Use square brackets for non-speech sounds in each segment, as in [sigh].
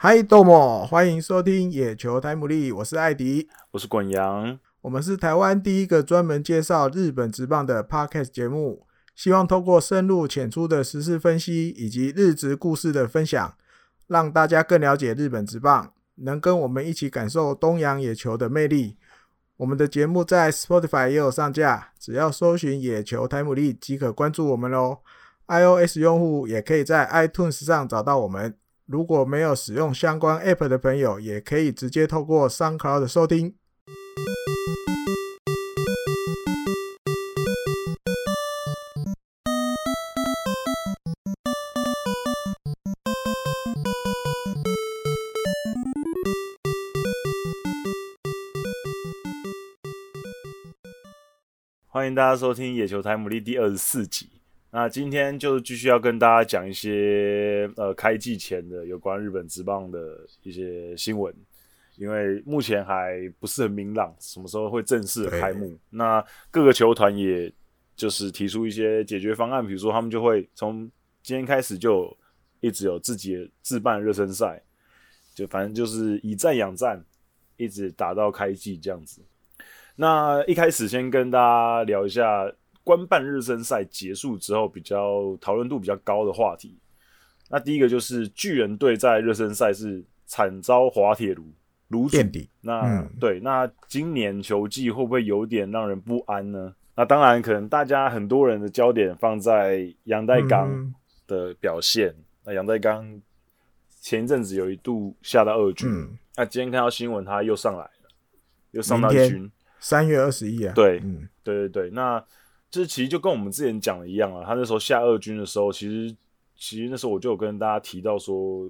嗨，豆莫，欢迎收听野球台姆利，我是艾迪，我是滚阳，我们是台湾第一个专门介绍日本职棒的 Podcast 节目，希望透过深入浅出的时事分析以及日职故事的分享，让大家更了解日本职棒，能跟我们一起感受东洋野球的魅力。我们的节目在 Spotify 也有上架，只要搜寻野球台姆利即可关注我们喽。iOS 用户也可以在 iTunes 上找到我们。如果没有使用相关 App 的朋友，也可以直接透过 SoundCloud 收听。欢迎大家收听《野球台姆利》第二十四集。那今天就继续要跟大家讲一些呃开季前的有关日本职棒的一些新闻，因为目前还不是很明朗，什么时候会正式的开幕。那各个球团也就是提出一些解决方案，比如说他们就会从今天开始就一直有自己的自办热身赛，就反正就是以战养战，一直打到开季这样子。那一开始先跟大家聊一下。官办热身赛结束之后，比较讨论度比较高的话题，那第一个就是巨人队在热身赛是惨遭滑铁卢卢垫底。那、嗯、对，那今年球季会不会有点让人不安呢？那当然，可能大家很多人的焦点放在杨代刚的表现。嗯、那杨代刚前一阵子有一度下到二军，嗯、那今天看到新闻，他又上来了，又上到一军。三月二十一啊，对，嗯，对对对，那。就是其实就跟我们之前讲的一样啊，他那时候下二军的时候，其实其实那时候我就有跟大家提到说，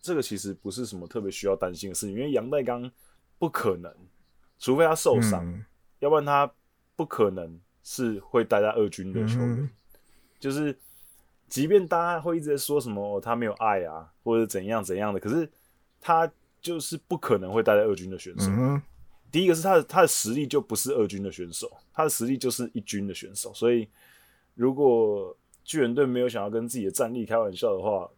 这个其实不是什么特别需要担心的事情，因为杨代刚不可能，除非他受伤，嗯、要不然他不可能是会待在二军的球员。嗯、就是即便大家会一直在说什么、哦、他没有爱啊，或者怎样怎样的，可是他就是不可能会待在二军的选手。嗯第一个是他的他的实力就不是二军的选手，他的实力就是一军的选手，所以如果巨人队没有想要跟自己的战力开玩笑的话，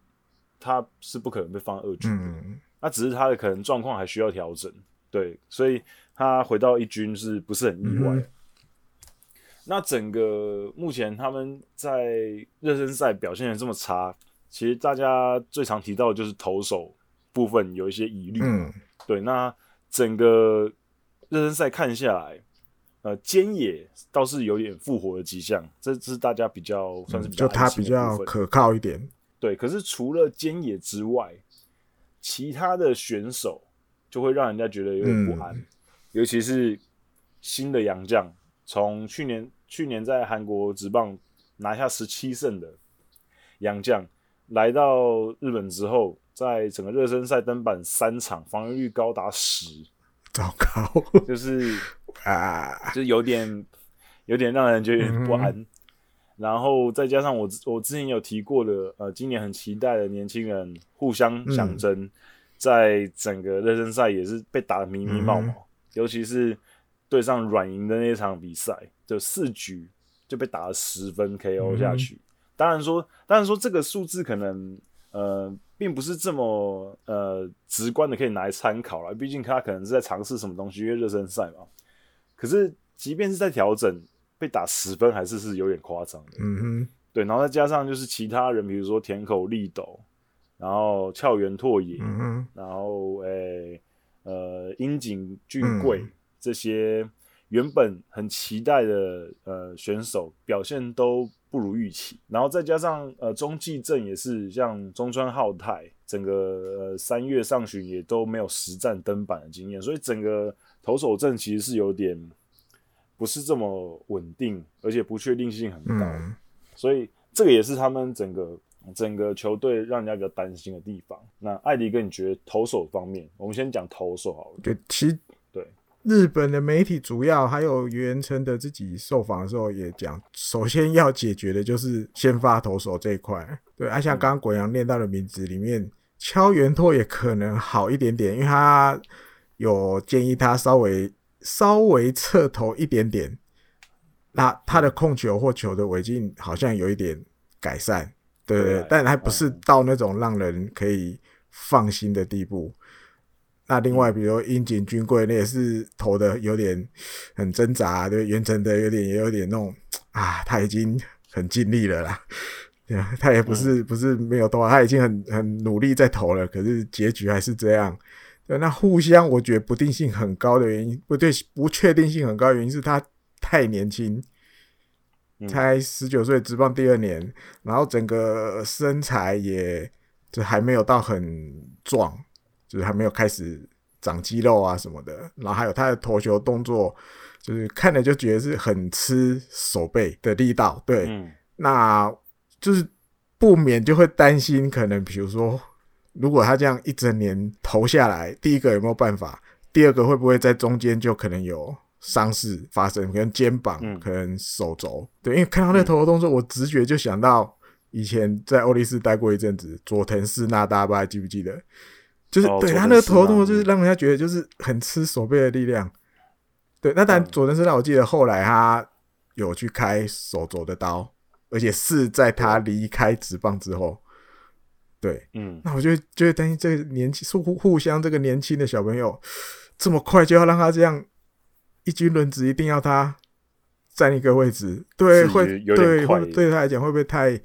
他是不可能被放二军的。嗯、那只是他的可能状况还需要调整，对，所以他回到一军是不是很意外？嗯、那整个目前他们在热身赛表现的这么差，其实大家最常提到的就是投手部分有一些疑虑。嗯、对，那整个。热身赛看下来，呃，菅野倒是有点复活的迹象，这这是大家比较算是比较、嗯、就他比较可靠一点。对，可是除了菅野之外，其他的选手就会让人家觉得有点不安，嗯、尤其是新的洋将，从去年去年在韩国职棒拿下十七胜的洋将，来到日本之后，在整个热身赛登板三场，防御率高达十。糟糕，[laughs] 就是啊，就有点有点让人觉得不安。嗯、然后再加上我我之前有提过的，呃，今年很期待的年轻人互相相争，嗯、在整个热身赛也是被打得迷迷茫茫，嗯、尤其是对上软银的那场比赛，就四局就被打了十分 KO 下去。嗯、当然说，当然说这个数字可能呃。并不是这么呃直观的可以拿来参考了，毕竟他可能是在尝试什么东西，因为热身赛嘛。可是即便是在调整，被打十分还是是有点夸张的。嗯哼，对，然后再加上就是其他人，比如说田口立斗，然后翘原拓也，嗯、哼然后诶、欸、呃樱井俊贵、嗯、这些原本很期待的呃选手表现都。不如预期，然后再加上呃中继阵也是像中川浩太，整个呃三月上旬也都没有实战登板的经验，所以整个投手阵其实是有点不是这么稳定，而且不确定性很高，嗯、所以这个也是他们整个整个球队让人家比较担心的地方。那艾迪哥，你觉得投手方面，我们先讲投手好了。对，其对。日本的媒体主要还有原成的自己受访的时候也讲，首先要解决的就是先发投手这一块。对，啊，像刚刚国阳念到的名字里面，敲圆拓也可能好一点点，因为他有建议他稍微稍微侧头一点点，那他的控球或球的尾劲好像有一点改善，对对，对，但还不是到那种让人可以放心的地步。那另外，比如樱井军贵，那也是投的有点很挣扎，对，袁成的有点也有点那种啊，他已经很尽力了啦。对啊，他也不是不是没有投，他已经很很努力在投了，可是结局还是这样。对，那互相我觉得不定性很高的原因，不对，不确定性很高的原因是他太年轻，才十九岁，职棒第二年，然后整个身材也就还没有到很壮，就是还没有开始长肌肉啊什么的，然后还有他的投球动作，就是看了就觉得是很吃手背的力道，对，嗯、那。就是不免就会担心，可能比如说，如果他这样一整年投下来，第一个有没有办法？第二个会不会在中间就可能有伤势发生？可能肩膀，可能手肘。对，因为看到那个投球动作，我直觉就想到以前在欧力士待过一阵子，佐藤四那，大家不知道记不记得？就是对他那个投球动作，就是让人家觉得就是很吃手背的力量。对，那但佐藤四那，我记得后来他有去开手肘的刀。而且是在他离开职棒之后，对，嗯，那我就就会担心这个年轻互互相这个年轻的小朋友这么快就要让他这样一军轮值，一定要他占一个位置，对，会对会对他来讲会不会太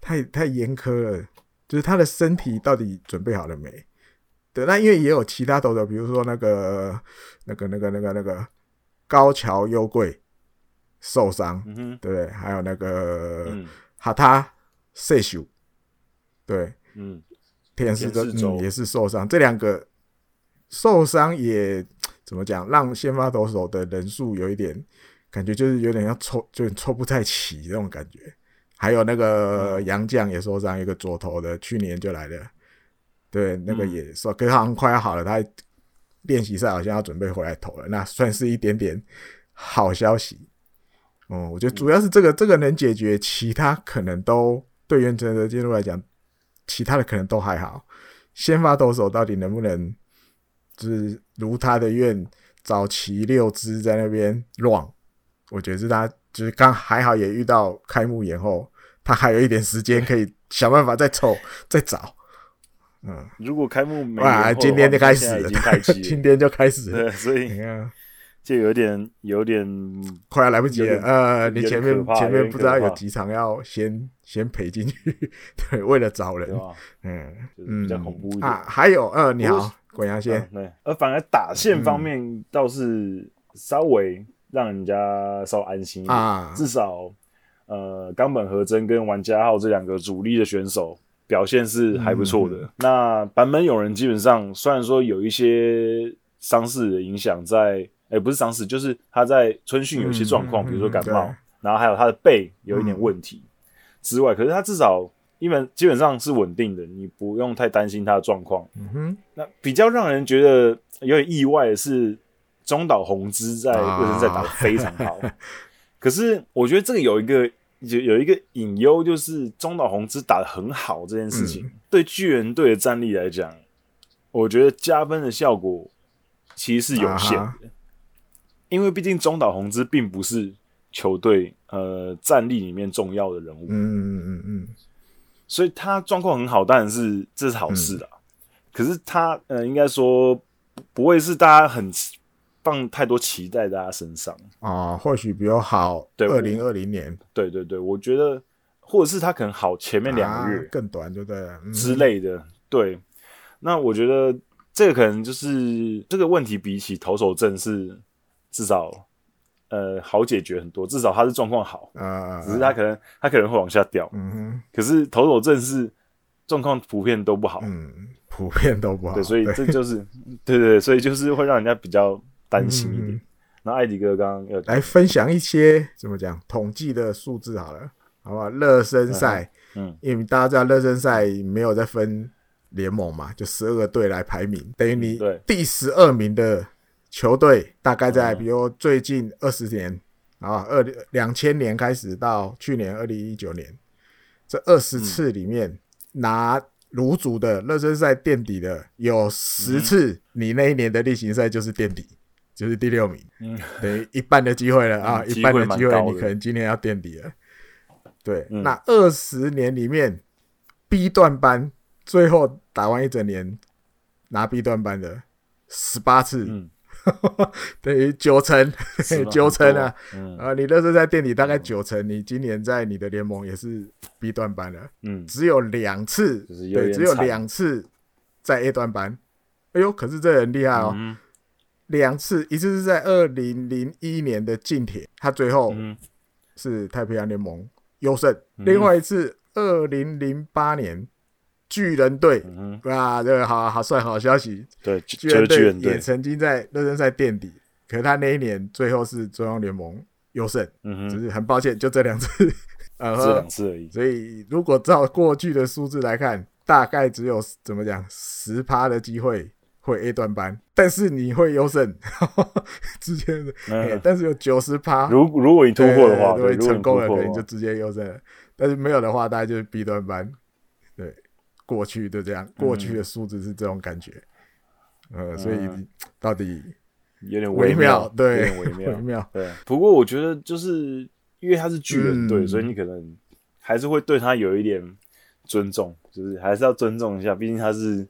太太严苛了？就是他的身体到底准备好了没？对，那因为也有其他投手，比如说那个那个那个那个那个高桥优贵。受伤，嗯、对不对？还有那个哈塔塞修，对，嗯，田氏的嗯也是受伤。这两个受伤也怎么讲？让先发投手的人数有一点感觉，就是有点要凑，就凑不太齐那种感觉。还有那个杨将也受伤，一个左投的，去年就来了，对，那个也说，可是好像快要好了，他练习赛好像要准备回来投了，那算是一点点好消息。哦、嗯，我觉得主要是这个，这个能解决，其他可能都对原成的进入来讲，其他的可能都还好。先发投手到底能不能，就是如他的愿，早期六支在那边乱，我觉得是他就是刚还好也遇到开幕延后，他还有一点时间可以想办法再凑再找。嗯，如果开幕没哇，今天就开始 [laughs] 了，今天就开始了，对，所以你看。就有点有点快要来不及了，呃，你前面前面不知道有几场要先先赔进去，[laughs] 对，为了找人，嗯嗯，比较恐怖一点。啊。还有，呃，你好，滚阳线，对，而反而打线方面倒是稍微让人家稍安心一点，至少呃，冈本和真跟玩家号这两个主力的选手表现是还不错的。那版本勇人基本上虽然说有一些伤势的影响在。哎、欸、不是伤势，就是他在春训有一些状况，嗯、比如说感冒，嗯、然后还有他的背有一点问题之外，嗯、可是他至少因为基本上是稳定的，你不用太担心他的状况。嗯哼，那比较让人觉得有点意外的是，中岛宏之在热身赛打得非常好，啊、[laughs] 可是我觉得这个有一个有有一个隐忧，就是中岛宏之打的很好这件事情，嗯、对巨人队的战力来讲，我觉得加分的效果其实是有限的。啊因为毕竟中岛宏之并不是球队呃战力里面重要的人物，嗯嗯嗯嗯，所以他状况很好，当然是这是好事啦。嗯、可是他呃，应该说不会是大家很放太多期待在他身上啊。或许比较好，对，二零二零年，对对对，我觉得或者是他可能好前面两个月、啊、更短，对不对了之类的。嗯、对，那我觉得这个可能就是这个问题，比起投手阵是。至少，呃，好解决很多。至少他是状况好，啊，只是他可能他可能会往下掉。嗯哼。可是投手阵是状况普遍都不好，嗯，普遍都不好。对，所以这就是，对对对，所以就是会让人家比较担心一点。那艾迪哥刚刚要来分享一些怎么讲统计的数字好了，好不好？热身赛，嗯，因为大家知道热身赛没有在分联盟嘛，就十二个队来排名，等于你第十二名的。球队大概在，比如最近二十年啊，二两千年开始到去年二零一九年，这二十次里面拿炉主的热身赛垫底的有十次，你那一年的例行赛就是垫底，就是第六名，等于一半的机会了啊，一半的机会你可能今年要垫底了。对，那二十年里面 B 段班最后打完一整年拿 B 段班的十八次，嗯，[laughs] 等于九成，[laughs] 九成啊，嗯。啊，你那时候在垫底大概九成，你今年在你的联盟也是 B 段班了，嗯，只有两次，对，只有两次在 A 段班，哎呦，可是这人厉害哦，嗯两次，一次是在二零零一年的近铁，他最后嗯。是太平洋联盟优胜，嗯。另外一次二零零八年巨人队。嗯，哇，这个好好算好消息！对，巨人队也，曾经在热身赛垫底，可是他那一年最后是中央联盟优胜，嗯哼，只是很抱歉，就这两次，[laughs] 呃，这两次而已，所以如果照过去的数字来看，大概只有怎么讲十趴的机会会 A 段班，但是你会优胜，[laughs] 直接的、嗯欸但是有九十趴，如如果你突破的话，对，成功了，可能就直接优胜了。但是没有的话，大概就是 B 段班。对，过去就这样，过去的数字是这种感觉。呃，所以嗯到底有点微妙，对，有点微妙微。妙。对，不过我觉得就是因为他是巨人队，嗯所以你可能还是会对他有一点尊重，就是还是要尊重一下，毕竟他是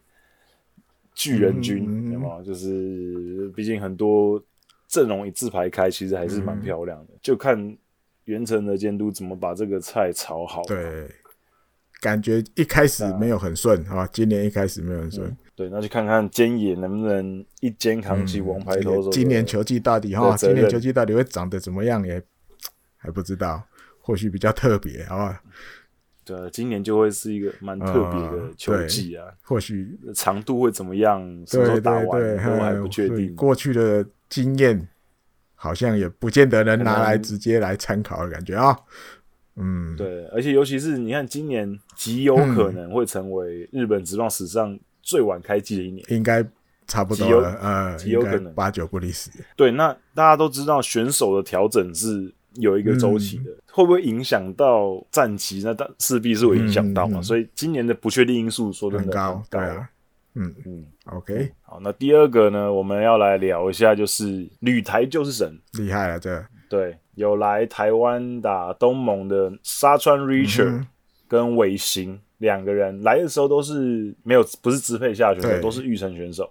巨人军，嗯有没有？就是毕竟很多阵容一字排开，其实还是蛮漂亮的，嗯就看原城的监督怎么把这个菜炒好。对，感觉一开始没有很顺啊，今年一开始没有很顺。对，那就看看菅野能不能一肩扛起王牌投手、嗯。今年球季到底哈，今年球季到底会长得怎么样也还不知道，或许比较特别，好不好？对，今年就会是一个蛮特别的球季啊，或许长度会怎么样？什么时候打完对对对都还不确定。过去的经验好像也不见得能拿来直接来参考的感觉啊。嗯，对，而且尤其是你看，今年极有可能会成为日本职棒史上最晚开季的一年，应该差不多了，呃，极有可能八九不离十。对，那大家都知道选手的调整是有一个周期的，嗯、会不会影响到战绩？那当势必是会影响到嘛。嗯嗯、所以今年的不确定因素说真的很高，对啊。嗯嗯，OK，好，那第二个呢，我们要来聊一下，就是旅台就是神，厉害了，这。对，有来台湾打东盟的沙川 Richter 跟尾行两个人来的时候都是没有，不是支配下选手，都是预成选手。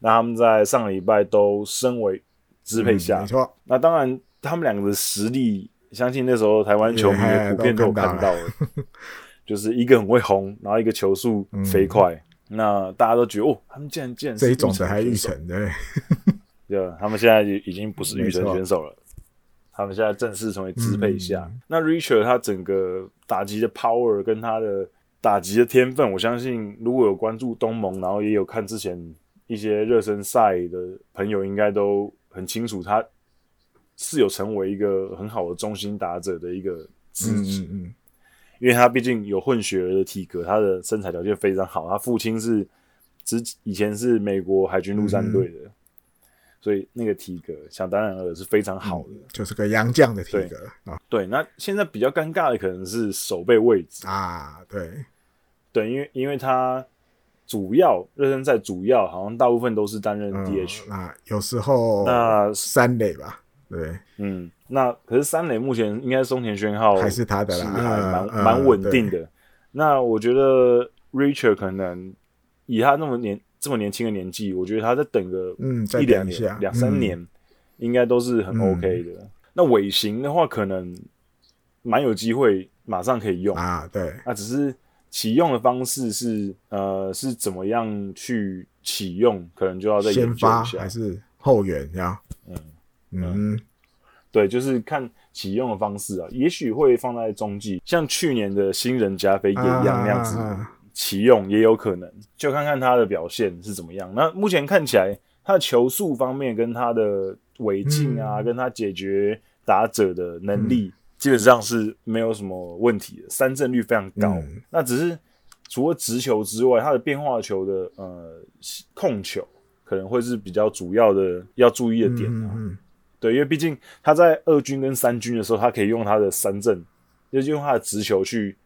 那他们在上个礼拜都升为支配下，嗯、没错。那当然，他们两个的实力，相信那时候台湾球迷普遍都有看到了，[laughs] 就是一个很会轰，然后一个球速飞快。嗯那大家都觉得哦，他们竟然竟然是这一种的还育成对，[laughs] 对，他们现在已经不是育成选手了，他们现在正式成为支配下。嗯、那 Richard 他整个打击的 power 跟他的打击的天分，我相信如果有关注东盟，然后也有看之前一些热身赛的朋友，应该都很清楚，他是有成为一个很好的中心打者的一个资质。嗯嗯因为他毕竟有混血儿的体格，他的身材条件非常好。他父亲是之以前是美国海军陆战队的，嗯、所以那个体格想当然尔是非常好的，嗯、就是个洋将的体格对，啊、对，那现在比较尴尬的可能是守备位置啊，对对，因为因为他主要热身赛主要好像大部分都是担任 DH，那、嗯、有时候那三垒吧，对，嗯。那可是三垒目前应该松田宣浩还是他的啦，还蛮蛮稳定的。那我觉得 Richard 可能以他那么年这么年轻的年纪，我觉得他在等个嗯一两年两三年，应该都是很 OK 的。嗯、那尾形的话，可能蛮有机会马上可以用啊。对，那只是启用的方式是呃是怎么样去启用，可能就要再研究一下，还是后援呀？嗯嗯。嗯对，就是看启用的方式啊，也许会放在中继，像去年的新人加菲也一样那样子启用，也有可能，就看看他的表现是怎么样。那目前看起来，他的球速方面跟他的尾劲啊，嗯、跟他解决打者的能力，嗯、基本上是没有什么问题的，三振率非常高。嗯、那只是除了直球之外，他的变化球的呃控球可能会是比较主要的要注意的点啊。嗯嗯对，因为毕竟他在二军跟三军的时候，他可以用他的三振，就是用他的直球去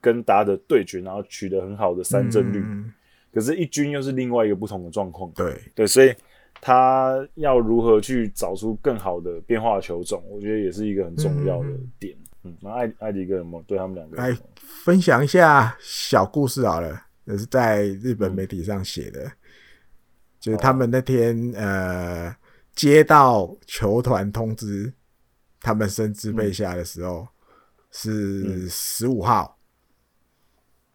跟大家的对决，然后取得很好的三振率。嗯、可是，一军又是另外一个不同的状况。对对，所以他要如何去找出更好的变化球种，我觉得也是一个很重要的点。嗯，嗯，那艾艾迪哥有没有对他们两个来分享一下小故事好了？也是在日本媒体上写的，就是他们那天呃接到球团通知，他们升支配下的时候是十五号，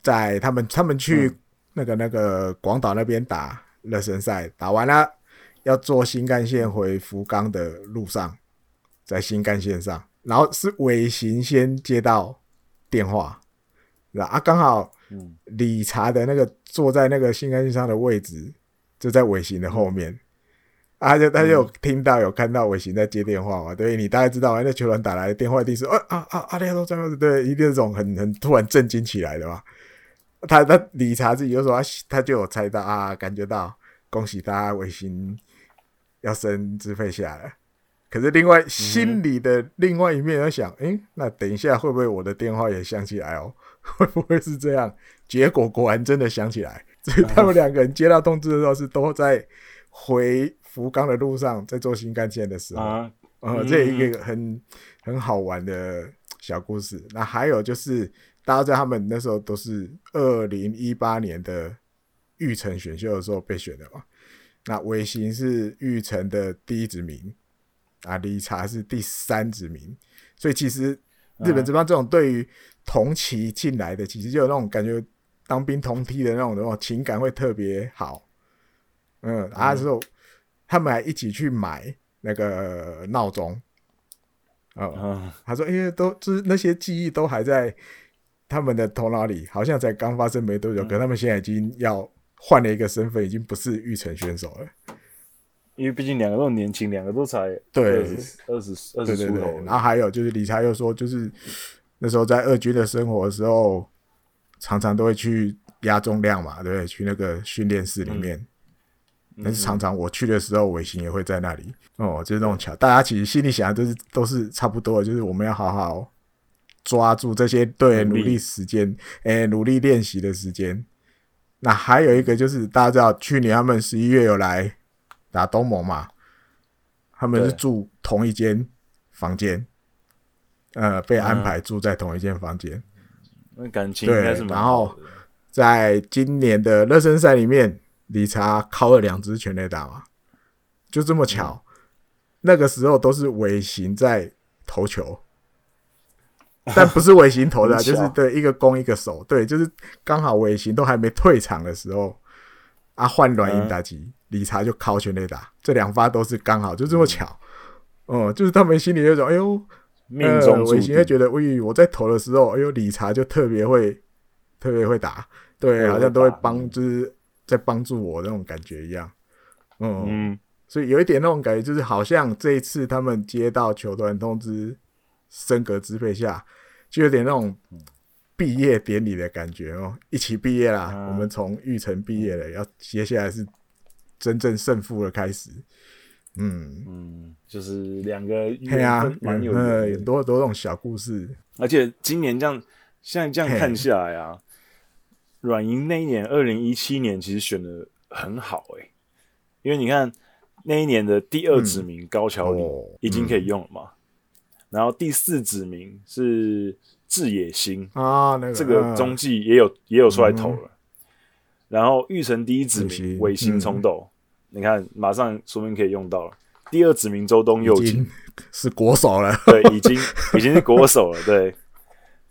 在他们他们去那个那个广岛那边打热身赛，打完了要坐新干线回福冈的路上，在新干线上，然后是尾行先接到电话，啊，刚好。嗯，理查的那个坐在那个新干线上的位置就在尾行的后面，嗯、啊，他就他就有听到有看到伟行在接电话嘛，对，你大概知道，那球员打来的电话一定是，啊啊啊，阿里亚多这样子，对，一定是这种很很突然震惊起来的嘛。他他理查自己就说他他就有猜到啊，感觉到恭喜他伟行要升支配下了，可是另外心里的另外一面要想，诶、嗯欸，那等一下会不会我的电话也响起来哦？[laughs] 会不会是这样？结果果然真的响起来，所以他们两个人接到通知的时候是都在回福冈的路上，在坐新干线的时候，啊，呃，这一个很很好玩的小故事。那还有就是，大家知道他们那时候都是二零一八年的玉成选秀的时候被选的嘛？那尾行是玉成的第一指名，啊，理查是第三指名，所以其实日本这帮这种对于同期进来的，其实就有那种感觉，当兵同梯的那种那种情感会特别好。嗯，啊，之后他们还一起去买那个闹钟。哦、嗯，他说：“因、欸、为都就是那些记忆都还在他们的头脑里，好像才刚发生没多久，嗯、可他们现在已经要换了一个身份，已经不是育成选手了。因为毕竟两个都年轻，两个都才对二十二十出头。然后还有就是理查又说，就是。”那时候在二军的生活的时候，常常都会去压重量嘛，对不对？去那个训练室里面。嗯、但是常常我去的时候，尾行也会在那里。哦，就是那种巧。大家其实心里想的都是都是差不多的，就是我们要好好抓住这些对努力时间，诶，努力练习的时间。那还有一个就是大家知道，去年他们十一月有来打东盟嘛，他们是住同一间房间。呃，被安排住在同一间房间，那、嗯、感情应该是蛮然后在今年的热身赛里面，理查敲了两支全垒打嘛，就这么巧，嗯、那个时候都是尾行在投球，[laughs] 但不是尾行投的，巧。就是对一个攻一个守，对，就是刚好尾行都还没退场的时候，啊，换软银打击，嗯、理查就敲全垒打，这两发都是刚好，就这么巧，哦、就是他们心里有种，哎呦。命中注定，我会觉得，喂，我在投的时候，哎呦，理查就特别会，特别会打，对，好像都会帮，就是在帮助我那种感觉一样，嗯，嗯，所以有一点那种感觉，就是好像这一次他们接到球团通知升格支配下，就有点那种毕业典礼的感觉哦，一起毕业啦，我们从育成毕业了，要接下来是真正胜负的开始。嗯。嗯，就是两个对啊蛮有很多很多这种小故事。而且今年这样，现在这样看下来啊，软银那一年二零一七年其实选的很好诶、欸，因为你看那一年的第二指名高桥里已经可以用了嘛，然后第四指名是志野星啊，那个这个中继也有也有出来投了，然后玉成第一指名尾星冲斗。你看，马上说明可以用到了。第二指名周东佑京是国手了，对，已经已经是国手了。对，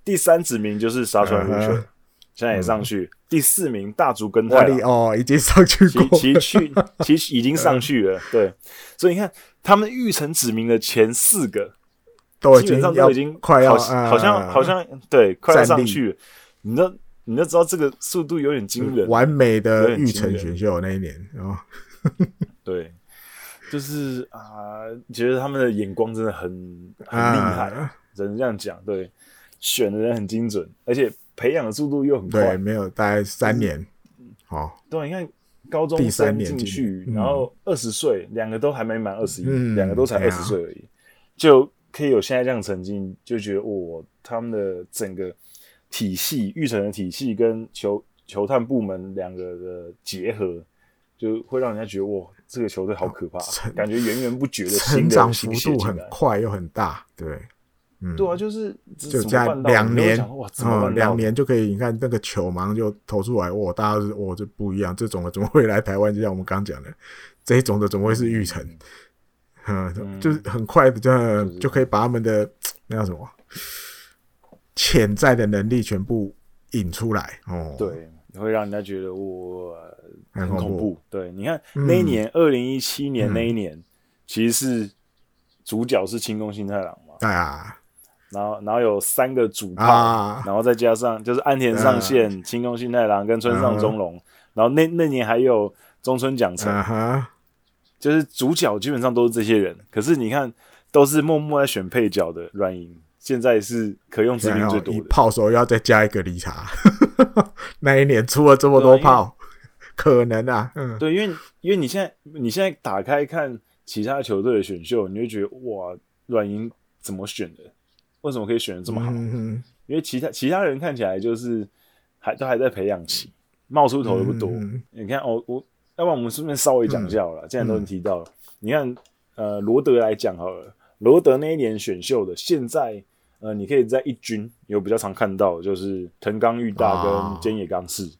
第三指名就是沙川入学，[laughs] 现在也上去。第四名大竹耕太哦，已经上去过，其实去其实已经上去了。对，所以你看，他们玉成指名的前四个，都基本上都已经快要，好像好像对，快要上去了。你都你都知道这个速度有点惊人，完美的玉成选秀那一年啊。对，就是啊，觉得他们的眼光真的很很厉害，啊、只能这样讲。对，选的人很精准，而且培养的速度又很快。对，没有大概三年。好、哦，对，你看高中三年进去，然后二十岁，两、嗯、个都还没满二十一，两个都才二十岁而已，嗯、就可以有现在这样成绩，就觉得哦，他们的整个体系，育成的体系跟球球探部门两个的结合。就会让人家觉得哇，这个球队好可怕，成感觉源源不绝的成长幅度很快又很大，对，嗯，对啊，就是就加两年哇，怎么两、嗯、年就可以？你看那个球马上就投出来，哇，大家是哇，这不一样，这种的怎么会来台湾？就像我们刚讲的，这种的怎么会是玉成？嗯，嗯就是很快的，就就可以把他们的那叫什么潜在的能力全部引出来哦。对，会让人家觉得我很恐怖。对，你看那一年二零一七年那一年，嗯、其实是主角是清宫新太郎嘛？对啊。然后，然后有三个主炮，啊、然后再加上就是安田上线、清宫信太郎跟村上宗隆，然后那那年还有中村奖成，啊、就是主角基本上都是这些人。可是你看，都是默默在选配角的软银，现在是可用之兵最多的。炮手要再加一个理查，[laughs] 那一年出了这么多炮，可能啊，嗯，对，因为因为你现在你现在打开看其他球队的选秀，你会觉得哇，软银怎么选的？为什么可以选的这么好？嗯、因为其他其他人看起来就是还都还在培养期，冒出头的不多。嗯、你看哦，我要不然我们顺便稍微讲一下好了，嗯、既然都能提到了。嗯、你看，呃，罗德来讲好了，罗德那一年选秀的，现在呃，你可以在一军有比较常看到，就是藤冈裕大跟菅野刚士，哦、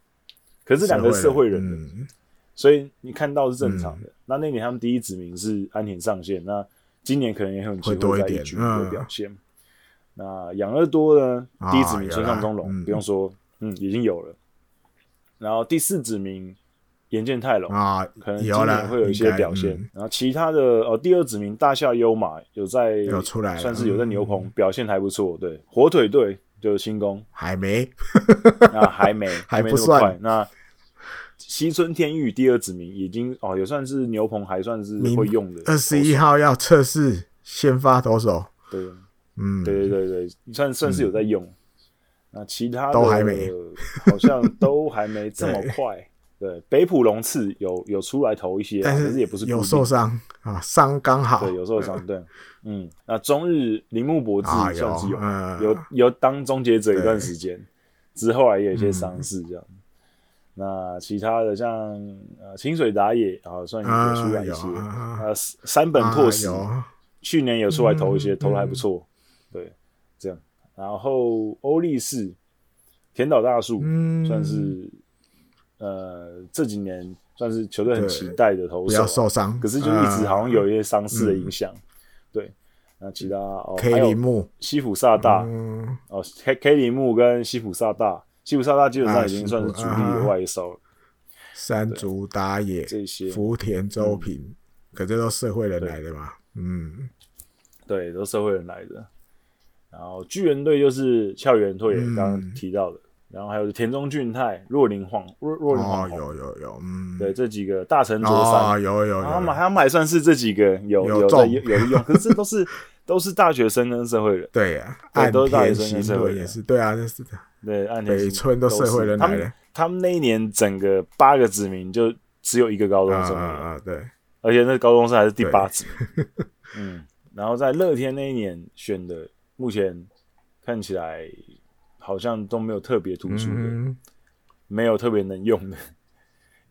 可是两个社会人，的、所以你看到是正常的。嗯、那那年他们第一指名是安田上线，那今年可能也很有机会在一军的表现。那养乐多呢？第一指名村上中龙，不用说，嗯，已经有了。然后第四指名岩见泰龙啊，可能今年会有一些表现。然后其他的哦，第二指名大下优马有在有出来，算是有在牛棚表现还不错。对，火腿队就是新宫还没 [laughs] 啊，还没 [laughs] 还没那么快。那西村天裕第二指名已经哦，也算是牛棚还算是会用的。二十一号要测试先发投手，对。嗯，对对对对，算算是有在用，那其他的都还没，好像都还没这么 [laughs] 快。对，北浦龙次有有出来投一些，但是也不是有受伤啊，伤刚好，对，有受伤，对，嗯，那中日铃木博志算是有有有当终结者一段时间，之后来也有一些伤势这样。那其他的像呃清水打野啊，算有出来一些，呃三本拓实去年有出来投一些，投的还不错。对，这样，然后欧力士、田岛大树，嗯、算是呃这几年算是球队很期待的投手，啊，不要受伤，可是就一直好像有一些伤势的影响。嗯、对，那其他哦，K 铃木、西浦萨大，嗯、哦，K K 铃木跟西浦萨大，西浦萨大基本上已经算是主力的外手了。山竹打野这些，福田周平，嗯、可这都社会人来的嘛？嗯，对，都社会人来的。然后巨人队就是翘元退，刚刚提到的，嗯、然后还有田中俊太、若林晃、若若林晃，有有有，嗯，对，这几个大城卓三，哦、有有有，他们他们还算是这几个有有在有有用，可是都是 [laughs] 都是大学生跟社会人，对呀，对都是大学生跟社会人，也是，对啊，就是的，对，岸田北村都社会人来的，他们那一年整个八个子民就只有一个高中生。啊，对，而且那高中生还是第八子，[laughs] 嗯，然后在乐天那一年选的，目前。看起来好像都没有特别突出的，嗯、没有特别能用的，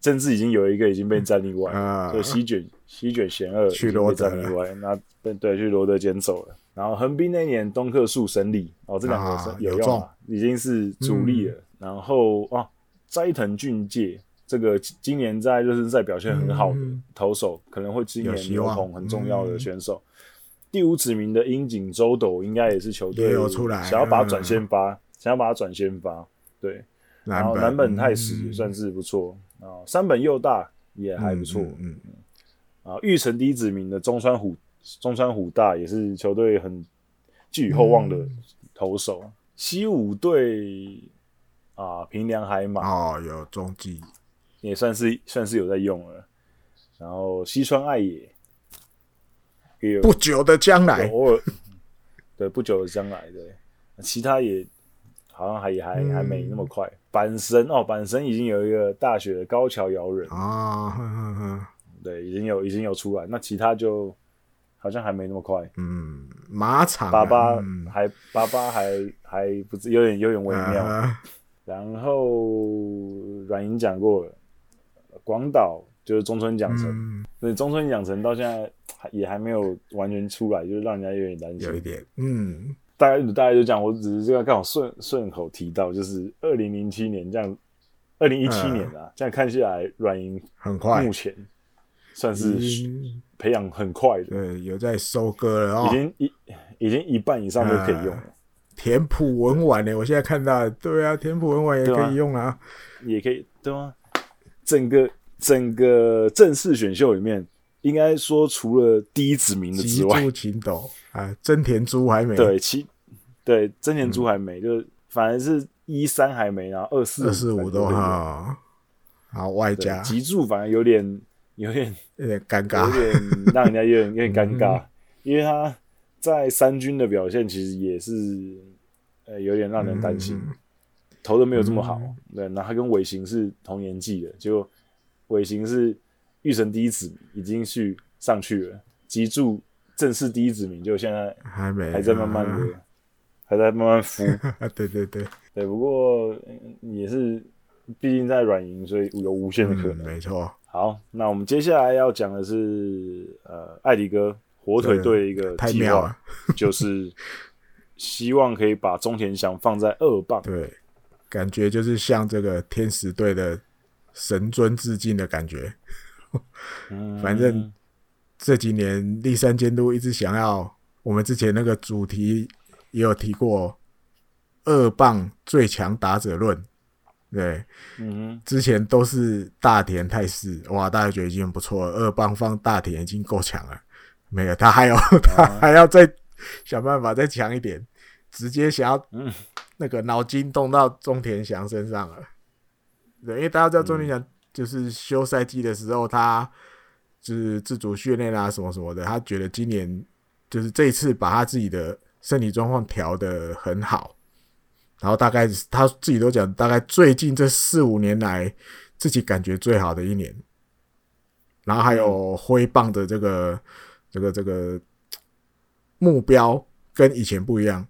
甚至已经有一个已经被战力外，啊、就席卷席卷贤二去罗德战力外，那对对去罗德捡走了。然后横滨那年东克树神里哦，这两个有用已经是主力了。嗯、然后啊，斋藤俊介这个今年在热身赛表现很好的投手，嗯、可能会今年牛棚很重要的选手。第五指名的樱井周斗应该也是球队想要把他转先发，想要把他转先发，对。然后南本太史也算是不错啊，山本佑大也还不错，嗯嗯。啊，玉成第一指名的中川虎中川虎大也是球队很寄予厚望的投手。西武队啊，平良海马哦，有中继也算是算是有在用了。然后西川爱也。不久的将来，偶尔对不久的将来，对，其他也好像还也还、嗯、还没那么快。阪神哦，阪神已经有一个大学的高桥遥人。啊，呵呵呵对，已经有已经有出来，那其他就好像还没那么快。嗯，马场巴巴还巴巴还还不是有点有点微妙。啊、然后软银讲过了，广岛就是中村奖成，所以、嗯、中村养成到现在。也还没有完全出来，就是让人家有点担心。有一点，嗯，大概大概就讲，我只是这个刚好顺顺口提到，就是二零零七年这样，二零一七年啊，这样看下来，软银很快，目前算是培养很快的，对，有在收割了，已经一已经一半以上都可以用了。田普文婉呢？我现在看到，对啊，田普文婉也可以用啊，也可以，对吗？整个整个正式选秀里面，应该说除了第一指名的之外，啊，真田猪还没。对其，对真田猪还没，嗯、就反而是一三还没，然后二四二四五都好，好外加。吉柱反而有点有点有点尴尬，有点让人家有点有点尴尬，嗯、因为他。在三军的表现其实也是，呃，有点让人担心，嗯、投的没有这么好。嗯、对，那他跟尾行是同年纪的，就尾形是育成第一指名已经去上去了，脊柱正式第一子名就现在还没，还在慢慢还在慢慢孵。[laughs] 对对对对，不过也是，毕竟在软银，所以有无限的可能。嗯、没错。好，那我们接下来要讲的是，呃，艾迪哥。火腿队的一个计划，就是希望可以把中田翔放在二棒。[laughs] 对，感觉就是像这个天使队的神尊致敬的感觉。反正这几年立山监督一直想要，我们之前那个主题也有提过二棒最强打者论。对，嗯，之前都是大田泰示，哇，大家觉得已经很不错了。二棒放大田已经够强了。没有，他还有，[laughs] 他还要再想办法再强一点，直接想要那个脑筋动到中田翔身上了。对，因为大家知道钟林翔就是休赛季的时候，他就是自主训练啊什么什么的，他觉得今年就是这一次把他自己的身体状况调得很好，然后大概他自己都讲，大概最近这四五年来自己感觉最好的一年，然后还有挥棒的这个。这个这个目标跟以前不一样，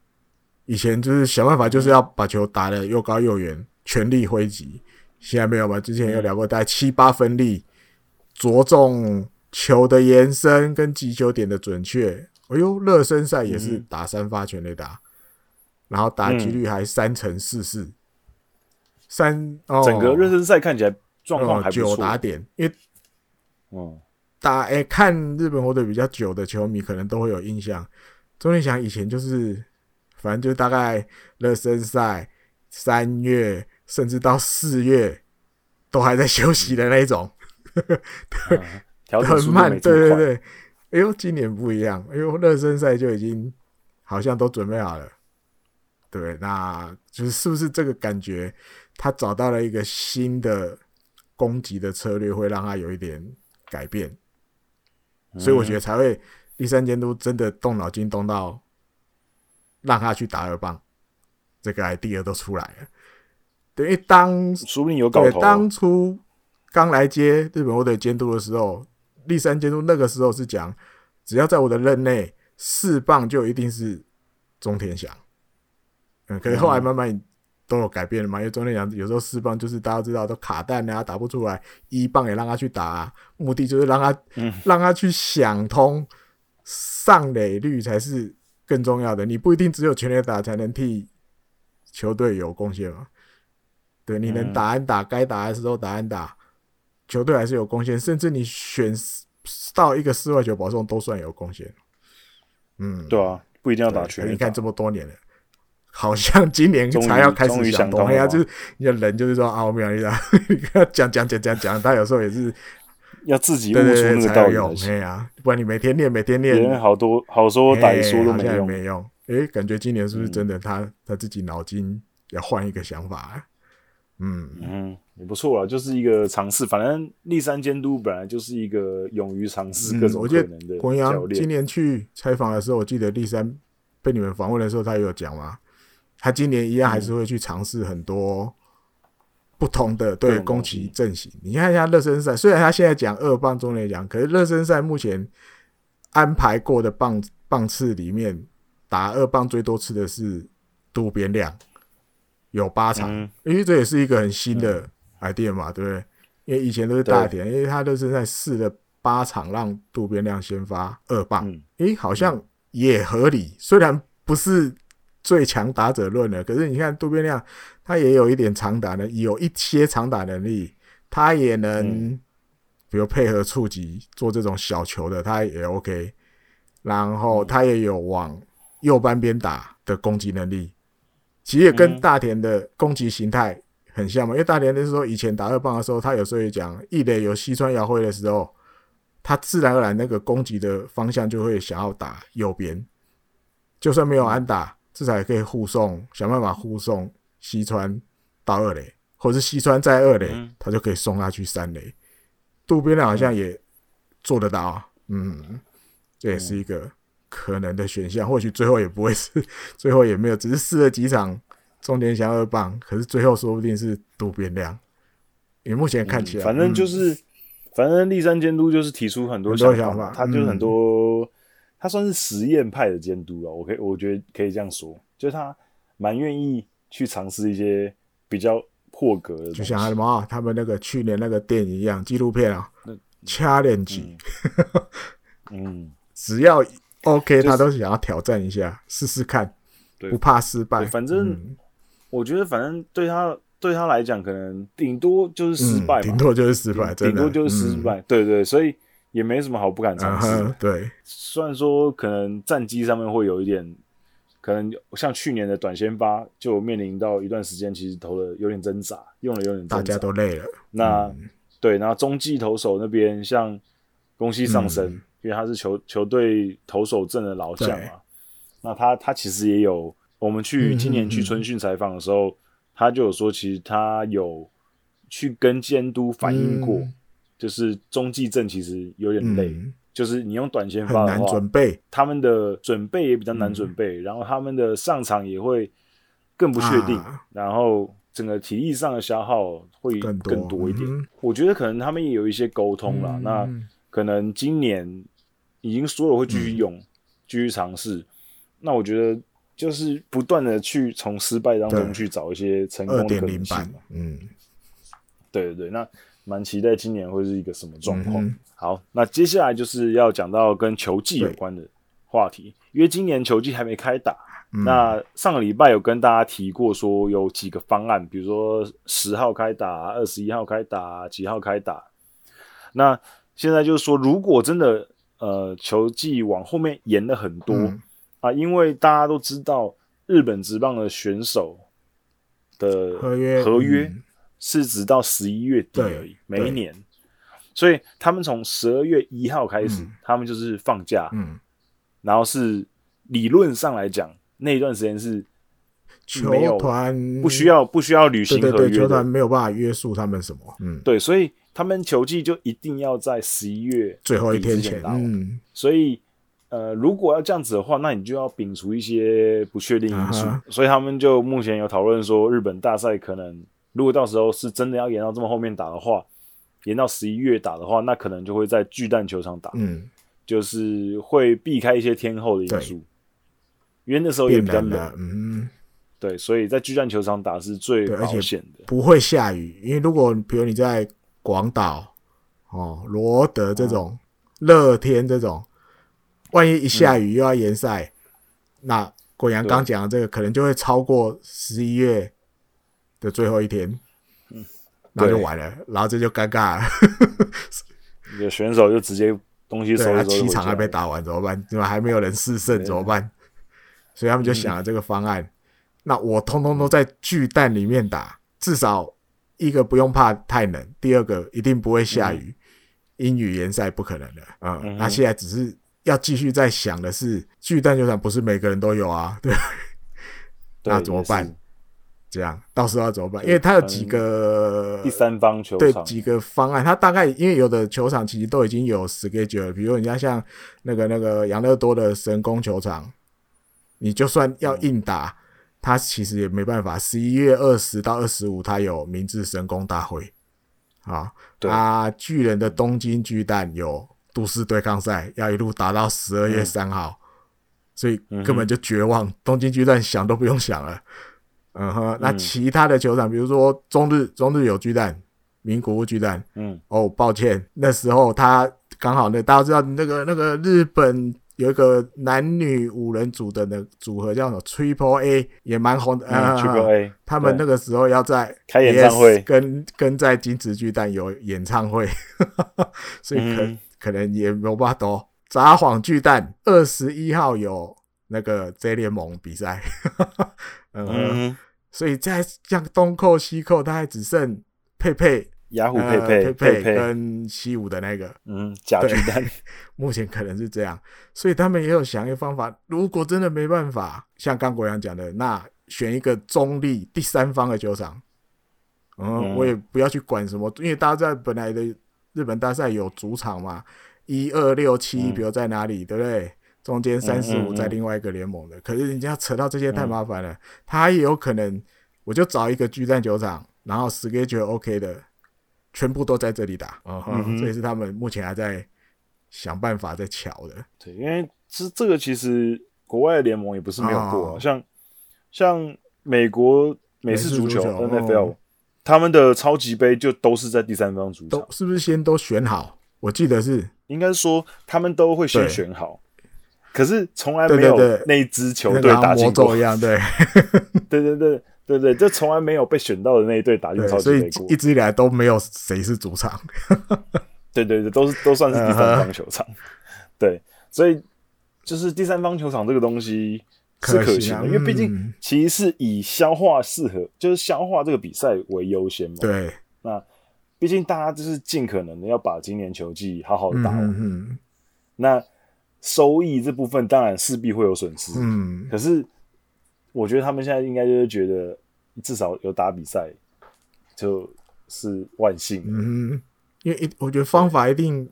以前就是想办法就是要把球打得又高又远，全力挥击。现在没有吧？之前有聊过，大概七八分力，着重球的延伸跟击球点的准确。哎呦，热身赛也是打三发全垒打，然后打击率还三成四四，三哦，整个热身赛看起来状况还不错，九打点，因为哦。打哎、欸，看日本火腿比较久的球迷可能都会有印象。中田翔以前就是，反正就大概热身赛三月甚至到四月都还在休息的那种，[laughs] 对，嗯、很慢。对对对，哎呦，今年不一样，哎呦，热身赛就已经好像都准备好了。对，那就是是不是这个感觉？他找到了一个新的攻击的策略，会让他有一点改变。所以我觉得才会第三监督真的动脑筋动到让他去打二棒，这个 idea 都出来了。等于当说不定有搞头。当初刚来接日本火腿监督的时候，立山监督那个时候是讲，只要在我的任内四棒就一定是中田翔。嗯，可是后来慢慢。都有改变了嘛？因为中田翔有时候四棒就是大家知道都卡弹啊，打不出来，一棒也让他去打啊，目的就是让他、嗯、让他去想通上垒率才是更重要的。你不一定只有全垒打才能替球队有贡献嘛？对，你能打安打，该打的时候打安打，球队还是有贡献。甚至你选到一个室外球保送都算有贡献。嗯，对啊，不一定要打全垒。你看这么多年了。好像今年 [laughs] 才要开始想通，哎呀，就是你的人就是说啊，我没有意思，你跟他 [laughs] 讲讲讲讲讲，他有时候也是要自己悟出那个道理。哎呀，不然你每天练，每天练，好多好说歹说都没用，没用。哎，感觉今年是不是真的？他他自己脑筋要换一个想法？嗯嗯，也不错啊，就是一个尝试。反正立山监督本来就是一个勇于尝试各种可能的。国阳今年去采访的时候，我记得立山被你们访问的时候，他也有讲嘛。他今年一样还是会去尝试很多不同的对攻击阵型。你看一下热身赛，虽然他现在讲二棒中来讲，可是热身赛目前安排过的棒棒次里面，打二棒最多次的是渡边亮，有八场。因为这也是一个很新的 idea 嘛，对不对？因为以前都是大点，因为他都是在试的八场，让渡边亮先发二棒，诶，好像也合理，虽然不是。最强打者论了。可是你看渡边亮，他也有一点长打的，有一些长打能力，他也能，嗯、比如配合触及做这种小球的，他也 OK。然后他也有往右半边打的攻击能力，其实也跟大田的攻击形态很像嘛。因为大田就是说以前打二棒的时候，他有时候也讲，一垒有西川遥辉的时候。他自然而然那个攻击的方向就会想要打右边，就算没有安打，至少也可以护送，想办法护送西川到二垒，或者是西川在二垒，他就可以送他去三垒。渡边亮好像也做得到，嗯，这也是一个可能的选项。或许最后也不会是，[laughs] 最后也没有，只是试了几场中田翔二棒，可是最后说不定是渡边亮。因为目前看起来，反正就是。反正立山监督就是提出很多想法，想法他就是很多，嗯、他算是实验派的监督了。我可以，我觉得可以这样说，就是他蛮愿意去尝试一些比较破格的，就像什么他们那个去年那个电影一样纪录片啊，challenge，嗯，[laughs] 只要 OK，、就是、他都想要挑战一下，试试看，对不怕失败。反正、嗯、我觉得，反正对他。对他来讲，可能顶多就是失败，顶多就是失败，顶多就是失败。对对，所以也没什么好不敢尝试。对，虽然说可能战绩上面会有一点，可能像去年的短先发就面临到一段时间，其实投的有点挣扎，用的有点挣扎，大家都累了。那对，然后中继投手那边像宫西上升，因为他是球球队投手阵的老将嘛，那他他其实也有，我们去今年去春训采访的时候。他就有说，其实他有去跟监督反映过，嗯、就是中继阵其实有点累，嗯、就是你用短先发的话，准备。他们的准备也比较难准备，嗯、然后他们的上场也会更不确定，啊、然后整个体力上的消耗会更多。一点。嗯、我觉得可能他们也有一些沟通了，嗯、那可能今年已经说了会继续用，嗯、继续尝试。那我觉得。就是不断的去从失败当中去找一些成功的可能性。嗯，对对对，那蛮期待今年会是一个什么状况。嗯、好，那接下来就是要讲到跟球技有关的话题，因为今年球季还没开打。嗯、那上个礼拜有跟大家提过，说有几个方案，比如说十号开打、二十一号开打、几号开打。那现在就是说，如果真的呃球季往后面延了很多。嗯。啊，因为大家都知道日本职棒的选手的合约合约是直到十一月底而已，每一年，所以他们从十二月一号开始，他们就是放假，嗯，然后是理论上来讲，那一段时间是球团不需要不需要履行合约，球团没有办法约束他们什么，嗯，对，所以他们球季就一定要在十一月最后一天前打，嗯，所以。呃，如果要这样子的话，那你就要摒除一些不确定因素，所以他们就目前有讨论说，日本大赛可能如果到时候是真的要延到这么后面打的话，延到十一月打的话，那可能就会在巨蛋球场打，嗯，就是会避开一些天后的因素，因为那时候也比较冷，嗯，对，所以在巨蛋球场打是最保险的，不会下雨，因为如果比如你在广岛、哦罗德这种乐、嗯、天这种。万一一下雨又要延赛，嗯、那果然刚讲的这个可能就会超过十一月的最后一天，嗯，那就完了，然后这就尴尬了。有选手就直接东西收了，七场还没打完怎么办？怎么还没有人试胜怎么办？所以他们就想了这个方案。嗯、那我通通都在巨蛋里面打，至少一个不用怕太冷，第二个一定不会下雨，阴、嗯、雨延赛不可能的。嗯，那现在只是。要继续在想的是，巨蛋球场不是每个人都有啊，[laughs] 对，对那怎么办？这样到时候要怎么办？因为他有几个第三方球场，对几个方案，他大概因为有的球场其实都已经有 schedule 了，比如人家像那个那个养乐多的神宫球场，你就算要硬打，他、嗯、其实也没办法。十一月二十到二十五，他有明治神宫大会啊，啊，巨人的东京巨蛋有。都市对抗赛要一路打到十二月三号，嗯、所以根本就绝望。嗯、东京巨蛋想都不用想了。嗯哼，嗯，那其他的球场，比如说中日，中日有巨蛋，名古屋巨蛋。嗯，哦，抱歉，那时候他刚好那大家知道那个那个日本有一个男女五人组的那组合叫什么 Triple A，也蛮红的。嗯，Triple A，[laughs] 他们那个时候要在开演唱会，跟跟在金池巨蛋有演唱会，[laughs] 所以可、嗯、可能也没有办法多。札幌巨蛋二十一号有那个 J 联盟比赛，[laughs] 嗯，嗯，所以在像东扣西扣，大概只剩佩佩。雅虎佩佩佩佩跟西武的那个，嗯，假巨蛋，[laughs] 目前可能是这样，所以他们也有想一个方法。如果真的没办法，像刚国阳讲的，那选一个中立第三方的球场，嗯，嗯，我也不要去管什么，因为大家在本来的日本大赛有主场嘛，一二六七，比如在哪里，对不对？中间三十五在另外一个联盟的，可是人家扯到这些太麻烦了，他也有可能，我就找一个巨蛋球场，然后 schedule OK 的。全部都在这里打，这也是他们目前还在想办法在瞧的。对，因为这这个其实国外的联盟也不是没有过，啊，像像美国美式足球 NFL，他们的超级杯就都是在第三方主场，是不是先都选好？我记得是，应该说他们都会先选好，可是从来没有那支球队打进过。一样，对，对 [laughs] 对对。对对，就从来没有被选到的那一队打进超级一直以来都没有谁是主场。[laughs] 对对对，都是都算是第三方球场。Uh -huh. 对，所以就是第三方球场这个东西是可行的，啊、因为毕竟其实是以消化适合，就是消化这个比赛为优先嘛。对，那毕竟大家就是尽可能的要把今年球季好好的打完。嗯嗯。那收益这部分当然势必会有损失。嗯，可是。我觉得他们现在应该就是觉得至少有打比赛就是万幸。嗯，因为一我觉得方法一定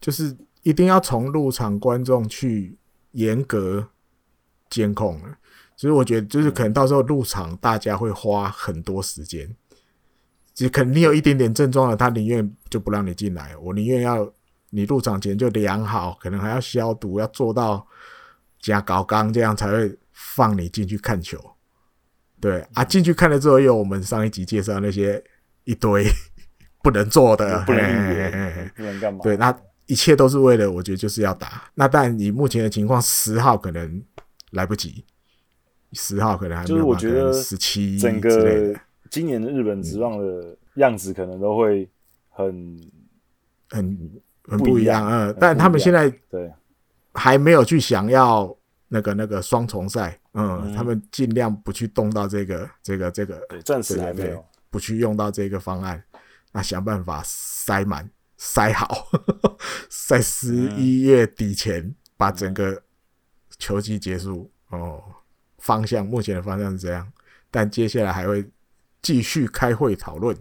就是一定要从入场观众去严格监控了。所以我觉得就是可能到时候入场大家会花很多时间，就肯定有一点点症状了，他宁愿就不让你进来。我宁愿要你入场前就量好，可能还要消毒，要做到加高钢这样才会。放你进去看球，对啊，进去看了之后，有我们上一集介绍那些一堆 [laughs] 不能做的，不能不能干嘛？对，那一切都是为了，我觉得就是要打。那但以目前的情况，十号可能来不及，十号可能还没有。就是我觉得十七整个今年的日本职棒的样子可能都会很很很不一样，嗯，但他们现在对还没有去想要。那个那个双重赛，嗯，嗯，他们尽量不去动到这个这个这个，对，暂时还没有不去用到这个方案，那想办法塞满塞好，在十一月底前把整个球季结束。哦，方向目前的方向是这样，但接下来还会继续开会讨论。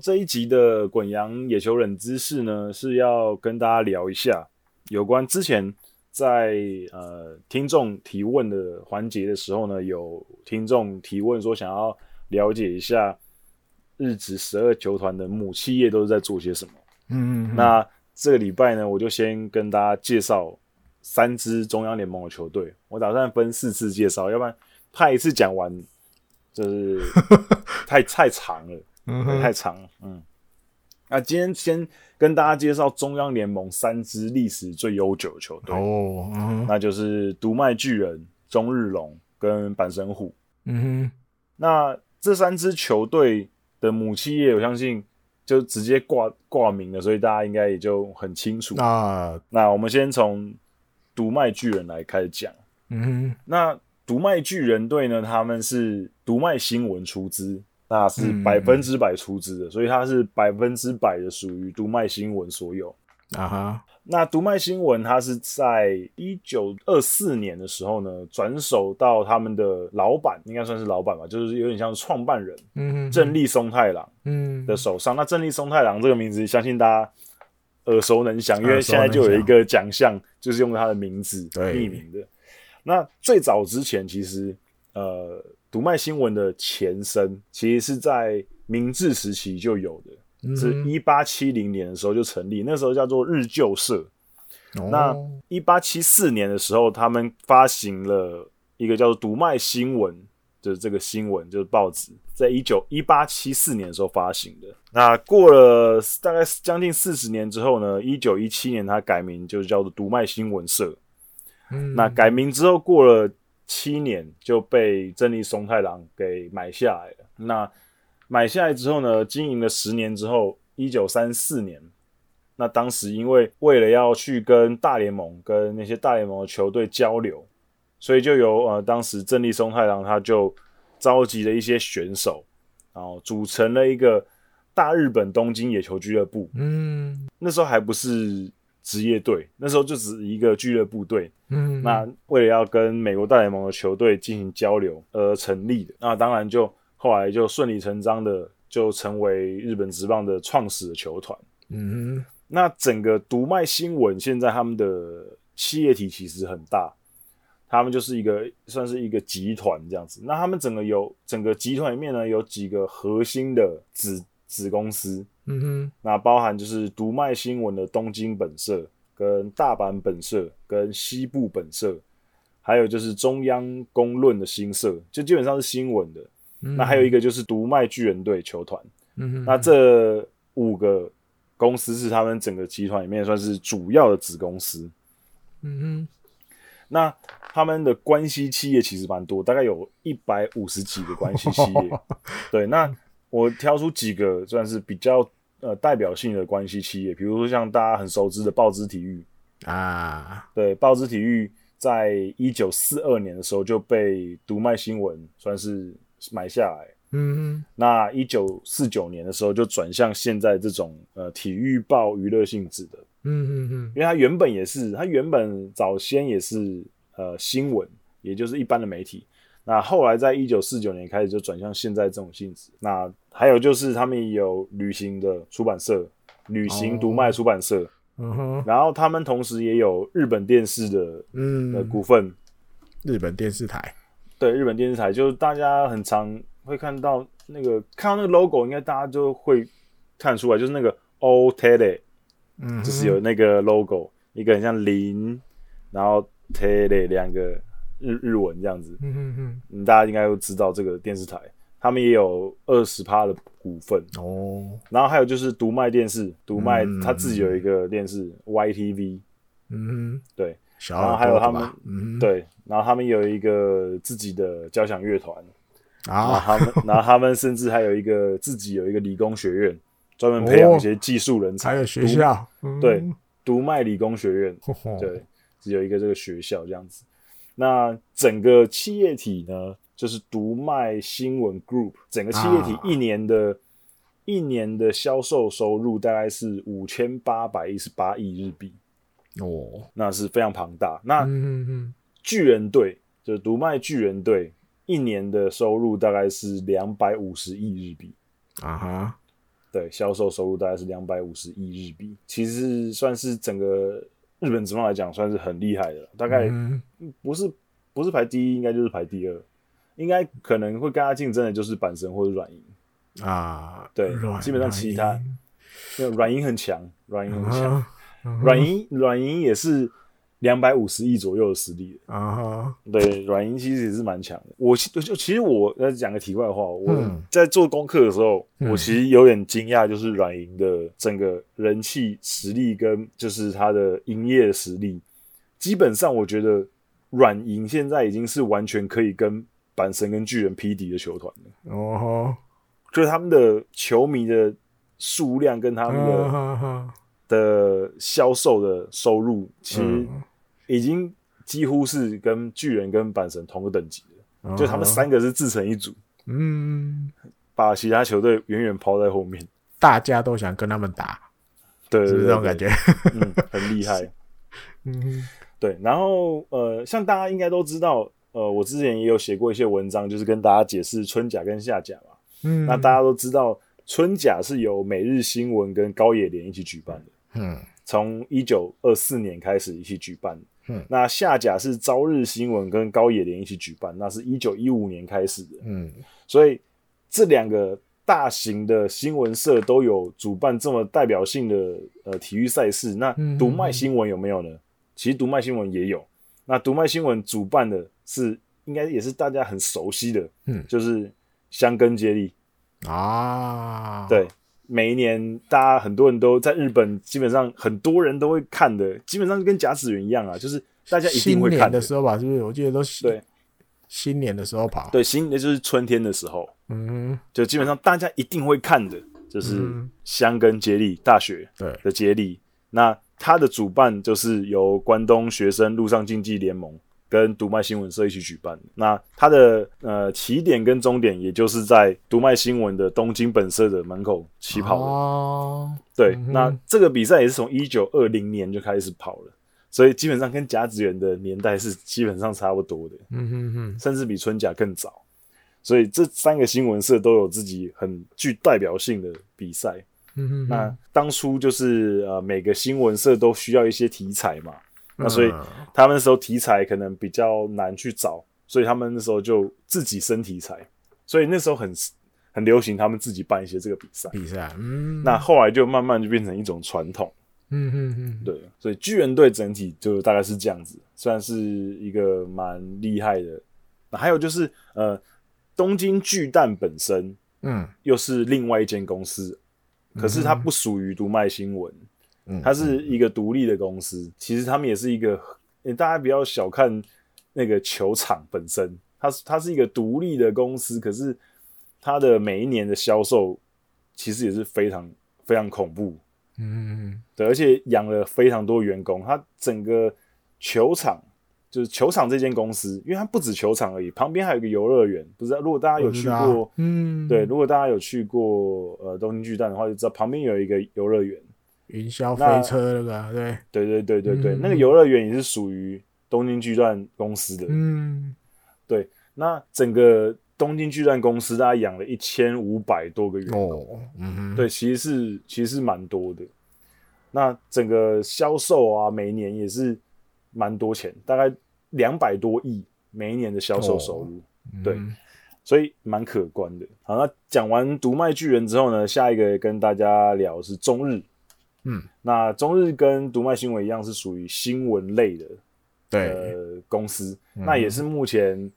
这一集的滚羊野球冷知识呢，是要跟大家聊一下有关之前在呃听众提问的环节的时候呢，有听众提问说想要了解一下日职十二球团的母企业都是在做些什么。嗯，嗯，那这个礼拜呢，我就先跟大家介绍三支中央联盟的球队，我打算分四次介绍，要不然怕一次讲完就是太 [laughs] 太长了。嗯，太长了。嗯，那今天先跟大家介绍中央联盟三支历史最悠久的球队哦，那就是读卖巨人、中日龙跟阪神虎。嗯哼，那这三支球队的母企业，我相信就直接挂挂名了，所以大家应该也就很清楚。那那我们先从读卖巨人来开始讲。嗯哼，那读卖巨人队呢，他们是读卖新闻出资。那是百分之百出资的，嗯，所以它是百分之百的属于读卖新闻所有啊哈。那读卖新闻它是在一九二四年的时候呢，转手到他们的老板，应该算是老板吧，就是有点像创办人，嗯，正立松太郎，嗯的手上。那正立松太郎这个名字，相信大家耳熟能详，因为现在就有一个奖项，就是用他的名字命名的。那最早之前，其实呃。读卖新闻的前身其实是在明治时期就有的，是一八七零年的时候就成立，那时候叫做日旧社。哦、那一八七四年的时候，他们发行了一个叫做《读卖新闻》，就是这个新闻就是报纸，在一九一八七四年的时候发行的。那过了大概将近四十年之后呢，一九一七年它改名，就是叫做《读卖新闻社》。嗯，那改名之后过了七年，就被真利松太郎给买下来了。那买下来之后呢，经营了十年之后，一九三四年。那当时因为为了要去跟大联盟跟那些大联盟的球队交流，所以就由呃当时真利松太郎他就召集了一些选手，然后组成了一个大日本东京野球俱乐部。嗯，那时候还不是职业队，那时候就只是一个俱乐部队。嗯，那为了要跟美国大联盟的球队进行交流而成立的，那当然就后来就顺理成章的就成为日本职棒的创始的球团。嗯。那整个读卖新闻现在他们的企业体其实很大，他们就是一个算是一个集团这样子。那他们整个有整个集团里面呢，有几个核心的子子公司，嗯哼，那包含就是读卖新闻的东京本社、跟大阪本社、跟西部本社，还有就是中央公论的新社，就基本上是新闻的。嗯、那还有一个就是读卖巨人队球团，嗯哼，那这五个。公司是他们整个集团里面算是主要的子公司，嗯哼，那他们的关系企业其实蛮多，大概有一百五十几个关系企业。[laughs] 对，那我挑出几个算是比较呃代表性的关系企业，比如说像大家很熟知的报之体育啊，对，报之体育在一九四二年的时候就被读卖新闻算是买下来。嗯嗯，那一九四九年的时候就转向现在这种呃体育报娱乐性质的，嗯嗯嗯，因为它原本也是，它原本早先也是呃新闻，也就是一般的媒体。那后来在一九四九年开始就转向现在这种性质。那还有就是他们有旅行的出版社，旅行读卖出版社，嗯哼，然后他们同时也有日本电视的嗯。的股份，日本电视台，对，日本电视台就是大家很常。会看到那个，看到那个 logo，应该大家就会看出来，就是那个 O Tele，嗯，就是有那个 logo，一个很像零，然后 Tele 两个日日文这样子，嗯哼哼，嗯，大家应该都知道这个电视台，他们也有二十趴的股份。哦，然后还有就是读卖电视，读卖他自己有一个电视 YTV，嗯，对，然后还有他们，嗯，对，然后他们有一个自己的交响乐团。啊，他们，[laughs] 然后他们甚至还有一个自己有一个理工学院，专门培养一些技术人才。还有学校，对，读卖理工学院，[laughs] 对，只有一个这个学校这样子。那整个企业体呢，就是读卖新闻 Group，整个企业体一年的，一年的销售收入大概是五千八百一十八亿日币。哦，那是非常庞大。那巨人队就是读卖巨人队。一年的收入大概是两百五十亿日币。啊哈，对，销售收入大概是两百五十亿日币，其实算是整个日本职棒来讲算是很厉害的，大概不是不是排第一，应该就是排第二，应该可能会跟他竞争的就是板神或者软银。啊，对，基本上其他软银很强，软银很强，软银软银也是。两百五十亿左右的实力。啊，uh. 对，软银其实也是蛮强的。我就其实我要讲个题外话，我在做功课的时候，嗯、我其实有点惊讶，就是软银的整个人气实力跟就是它的营业实力，基本上我觉得软银现在已经是完全可以跟阪神跟巨人匹敌的球团了。哦、uh，huh. 就是他们的球迷的数量跟他们的。Uh huh. 的销售的收入，其实已经几乎是跟巨人跟阪神同个等级的，嗯、就他们三个是自成一组，嗯，把其他球队远远抛在后面，大家都想跟他们打，对，是这种感觉，嗯，很厉害，[laughs] 嗯，对，然后呃，像大家应该都知道，呃，我之前也有写过一些文章，就是跟大家解释春假跟夏假嘛，嗯，那大家都知道，春假是由每日新闻跟高野连一起举办的。嗯，从一九二四年开始一起举办。嗯，那夏甲是朝日新闻跟高野连一起举办，那是一九一五年开始的。嗯，所以这两个大型的新闻社都有主办这么代表性的呃体育赛事，那读卖新闻有没有呢？嗯、其实读卖新闻也有。那读卖新闻主办的是应该也是大家很熟悉的，嗯，就是香根接力啊。对，每一年大家很多人都在日本，基本上很多人都会看的，基本上跟甲子园一样啊，就是大家一定会看的，的时候吧？是不是？我记得都是对。新年的时候跑，对，新年就是春天的时候，嗯，就基本上大家一定会看的，就是香根接力大学对的接力。那它的主办就是由关东学生陆上竞技联盟跟读卖新闻社一起举办。那它的呃起点跟终点，也就是在读卖新闻的东京本社的门口起跑的。哦，对，嗯、那这个比赛也是从一九二零年就开始跑了。所以基本上跟甲子园的年代是基本上差不多的，嗯哼哼，甚至比春甲更早。所以这三个新闻社都有自己很具代表性的比赛。嗯那当初就是呃每个新闻社都需要一些题材嘛，那所以他们那时候题材可能比较难去找，所以他们那时候就自己生题材。所以那时候很很流行，他们自己办一些这个比赛。比赛，嗯，那后来就慢慢就变成一种传统。嗯嗯嗯，对，所以巨人队整体就大概是这样子，算是一个蛮厉害的。那还有就是，呃，东京巨蛋本身，嗯，又是另外一间公司，嗯、可是它不属于读卖新闻，嗯，它是一个独立的公司。嗯、其实他们也是一个，欸、大家不要小看那个球场本身，它是它是一个独立的公司，可是它的每一年的销售其实也是非常非常恐怖。嗯，对，而且养了非常多员工。它整个球场就是球场这间公司，因为它不止球场而已，旁边还有一个游乐园。不知道如果大家有去过，嗯，对，如果大家有去过呃东京巨蛋的话，就知道旁边有一个游乐园，云霄飞车那个，对，对对对对对，嗯、那个游乐园也是属于东京巨蛋公司的。嗯，对，那整个。东京巨蛋公司大概养了一千五百多个员工，哦、嗯哼，对，其实是其实是蛮多的。那整个销售啊，每年也是蛮多钱，大概两百多亿每一年的销售收入，哦、对，所以蛮可观的。好，那讲完独卖巨人之后呢，下一个跟大家聊是中日，嗯，那中日跟读卖新闻一样是属于新闻类的，对，呃，公司，嗯、那也是目前。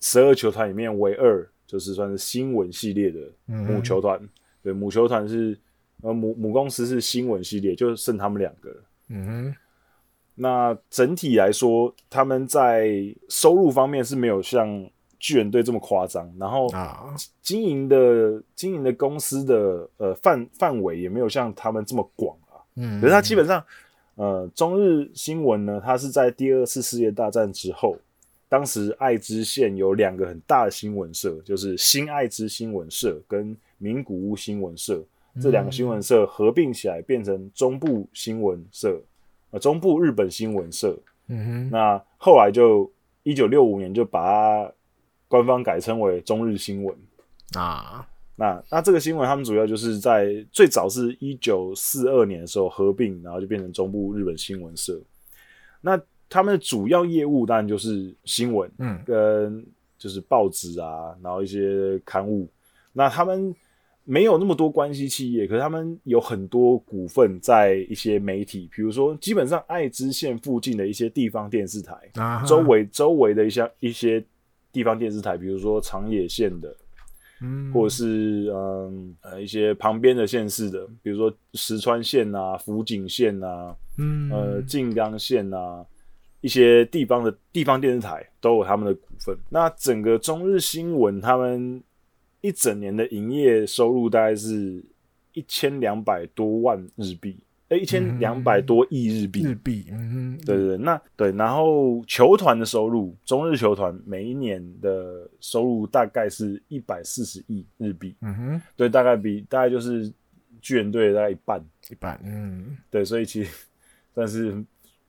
十二球团里面唯二就是算是新闻系列的母球团，嗯、对，母球团是呃母母公司是新闻系列，就剩他们两个。嗯哼，那整体来说，他们在收入方面是没有像巨人队这么夸张，然后经营的经营的公司的呃范范围也没有像他们这么广啊。嗯，可是他基本上呃中日新闻呢，它是在第二次世界大战之后。当时爱知县有两个很大的新闻社，就是新爱知新闻社跟名古屋新闻社，这两个新闻社合并起来变成中部新闻社，呃，中部日本新闻社。嗯哼，那后来就一九六五年就把它官方改称为中日新闻啊。那那这个新闻他们主要就是在最早是一九四二年的时候合并，然后就变成中部日本新闻社。那他们的主要业务当然就是新闻，嗯，跟就是报纸啊，然后一些刊物。那他们没有那么多关系企业，可是他们有很多股份在一些媒体，比如说基本上爱知县附近的一些地方电视台，啊、周围周围的一些一些地方电视台，比如说长野县的，嗯，或者是嗯呃一些旁边的县市的，比如说石川县啊、福井县啊，嗯，呃静冈县啊。一些地方的地方电视台都有他们的股份。那整个中日新闻，他们一整年的营业收入大概是一千两百多万日币，哎，一千两百多亿日币。日币，嗯，对对对，那对，然后球团的收入，中日球团每一年的收入大概是一百四十亿日币。嗯哼，对，大概比大概就是巨人队大概一半，一半。嗯，对，所以其实但是。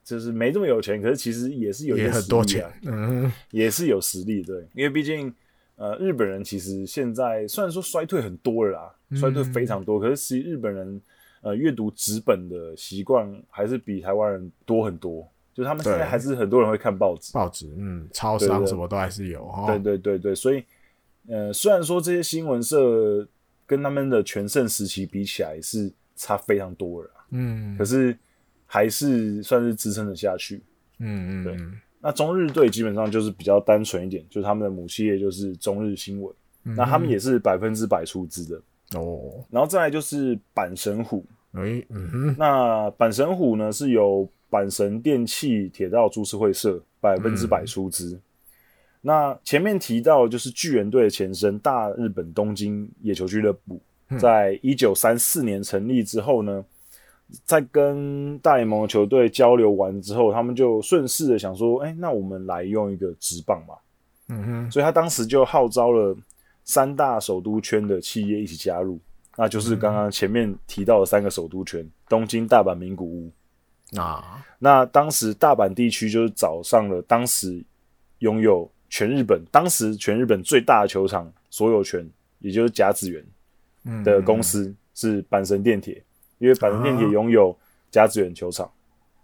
就是没这么有钱，可是其实也是有也很多钱，嗯，也是有实力，对，因为毕竟，呃，日本人其实现在虽然说衰退很多了啦，嗯、衰退非常多，可是其实日本人，呃，阅读纸本的习惯还是比台湾人多很多，就是他们现在还是很多人会看报纸，报纸，嗯，超商什么都还是有，对对对对，所以，呃，虽然说这些新闻社跟他们的全盛时期比起来是差非常多了。嗯，可是还是算是支撑得下去。嗯嗯，对。那中日队基本上就是比较单纯一点，就是他们的母企业就是中日新闻，嗯、那他们也是百分之百出资的哦。然后再来就是阪神虎，哎，嗯哼，那阪神虎呢是由阪神电器铁道株式会社百分之百出资。嗯、那前面提到就是巨人队的前身大日本东京野球俱乐部，在一九三四年成立之后呢。在跟大联盟的球队交流完之后，他们就顺势的想说：“哎、欸，那我们来用一个直棒吧。”嗯哼，所以他当时就号召了三大首都圈的企业一起加入，那就是刚刚前面提到的三个首都圈：东京、大阪、名古屋。啊，那当时大阪地区就是找上了当时拥有全日本当时全日本最大的球场所有权，也就是甲子园的公司，是阪神电铁。因为阪神电铁拥有甲子园球场，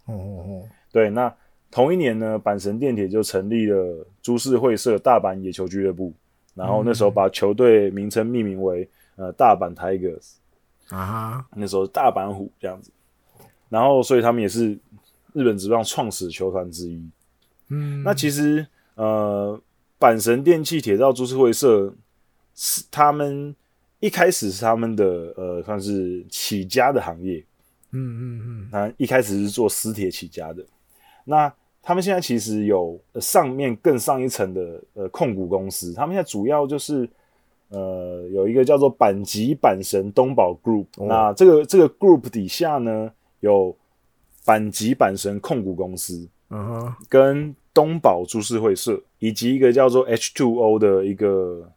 哦哦哦，对，那同一年呢，阪神电铁就成立了株式会社大阪野球俱乐部，然后那时候把球队名称命名为呃大阪 Tigers 啊，那时候大阪虎这样子，然后所以他们也是日本职棒创始球团之一。嗯，那其实呃阪神电气铁道株式会社是他们。一开始是他们的呃，算是起家的行业，嗯嗯嗯，那一开始是做私铁起家的，那他们现在其实有上面更上一层的呃控股公司，他们现在主要就是呃有一个叫做阪急阪神东宝 Group，哦，那这个这个 Group 底下呢有阪急阪神控股公司，嗯哼，跟东宝株式会社，以及一个叫做 H2O 的一个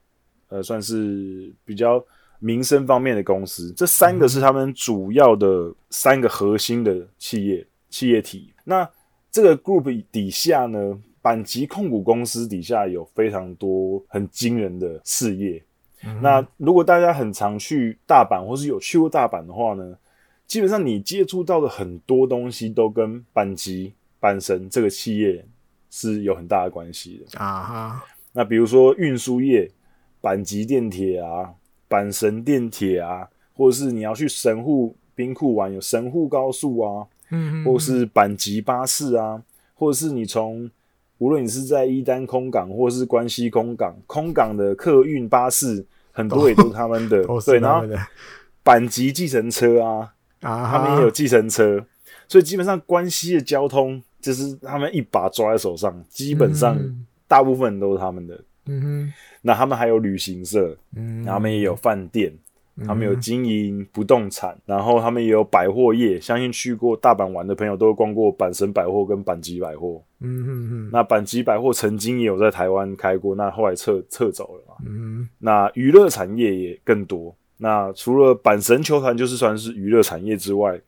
呃算是比较。民生方面的公司，这三个是他们主要的三个核心的企业企业体。那这个 group 底下呢，阪急控股公司底下有非常多很惊人的事业。嗯、那如果大家很常去大阪，或是有去过大阪的话呢，基本上你接触到的很多东西都跟阪急阪神这个企业是有很大的关系的啊哈。那比如说运输业，阪急电铁啊。阪神电铁啊，或者是你要去神户兵库玩，有神户高速啊，嗯，或是阪急巴士啊，或者是你从无论你是在伊丹空港，或者是关西空港，空港的客运巴士很多也都是他们的，[laughs] 哦、对，然后阪急计程车啊，啊，他们也有计程车，所以基本上关西的交通就是他们一把抓在手上，基本上大部分都是他们的，嗯哼。那他们还有旅行社，嗯，他们也有饭店，嗯，他们有经营不动产，然后他们也有百货业。相信去过大阪玩的朋友都逛过阪神百货跟阪急百货。嗯嗯嗯。那阪急百货曾经也有在台湾开过，那后来撤撤走了嘛。嗯。那娱乐产业也更多。那除了阪神球团就是算是娱乐产业之外，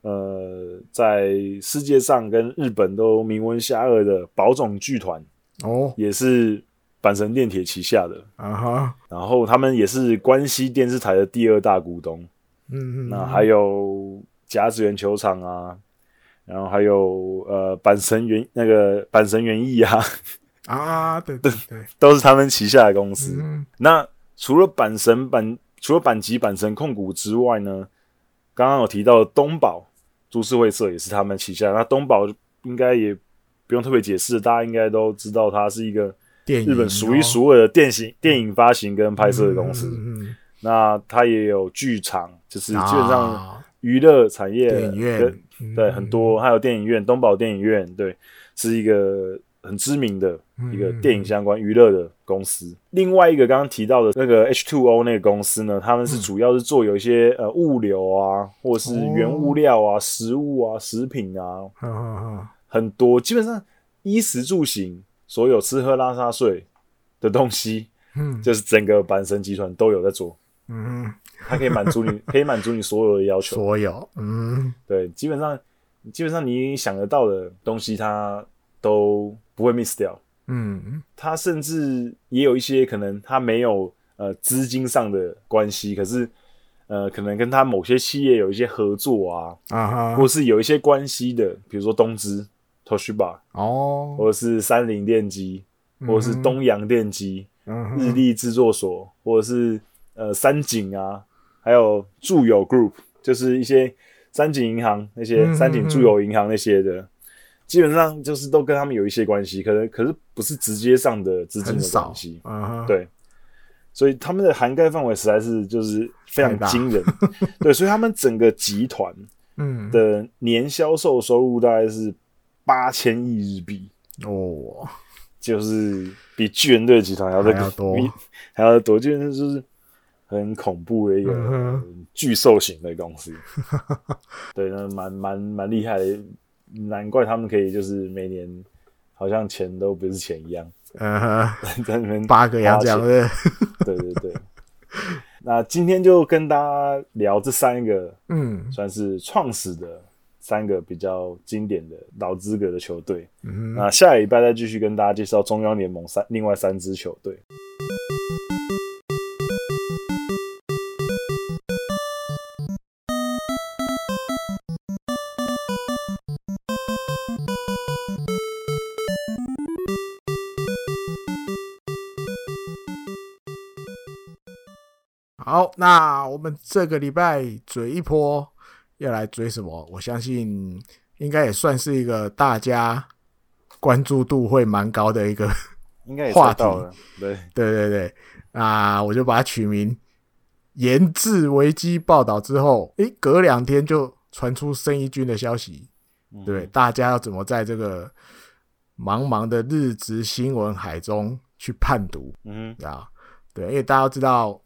呃，在世界上跟日本都名闻遐迩的宝冢剧团哦，也是。阪神电铁旗下的啊哈，然后他们也是关西电视台的第二大股东，嗯嗯，那还有甲子园球场啊，然后还有呃阪神园那个阪神园艺啊，啊对对对，[laughs] 都是他们旗下的公司。嗯、那除了阪神阪除了阪急阪神控股之外呢，刚刚有提到的东宝株式会社也是他们旗下。那东宝应该也不用特别解释，大家应该都知道它是一个。日本数一数二的电影、哦、电影发行跟拍摄的公司，嗯嗯、那它也有剧场，就是基本上娱乐产业影院，对很多，还有电影院，东宝电影院，对，是一个很知名的一个电影相关娱乐的公司。嗯、另外一个刚刚提到的那个 H Two O 那个公司呢，他们是主要是做有一些呃物流啊，或者是原物料啊、食物啊、食品啊，哦、很多，基本上衣食住行。所有吃喝拉撒睡的东西，嗯，就是整个阪神集团都有在做，嗯，它可以满足你，[laughs] 可以满足你所有的要求，所有，嗯，对，基本上，基本上你想得到的东西，它都不会 miss 掉，嗯，它甚至也有一些可能它没有呃资金上的关系，可是呃可能跟它某些企业有一些合作啊，啊哈，或是有一些关系的，比如说东芝。Toshiba 哦，或者是三菱电机，或者是东洋电机、嗯、日立制作所，或者是呃三井啊，还有住友 Group，就是一些三井银行那些、嗯、三井住友银行那些的，基本上就是都跟他们有一些关系，可能可是不是直接上的资金的关系，嗯、对，所以他们的涵盖范围实在是就是非常惊人，[laughs] 对，所以他们整个集团嗯。的年销售收入大概是八千亿日币哦。就是比巨人队集团还要再多，还要多，就是 [laughs] 就是很恐怖的一个巨兽型的公司。[laughs] 对，那蛮蛮蛮厉害的，难怪他们可以就是每年好像钱都不是钱一样。嗯哼，[laughs] 在那边八个洋奖对。对对对。那今天就跟大家聊这三个，嗯，算是创始的。三个比较经典的老资格的球队，嗯，那下礼拜再继续跟大家介绍中央联盟三另外三支球队。好，那我们这个礼拜嘴一波。要来追什么？我相信应该也算是一个大家关注度会蛮高的一个 [laughs] 应该话题。对对对对，啊我就把它取名“研制危机报道”之后，诶，隔两天就传出生意军的消息。对，大家要怎么在这个茫茫的日职新闻海中去判读？嗯啊，对，因为大家都知道，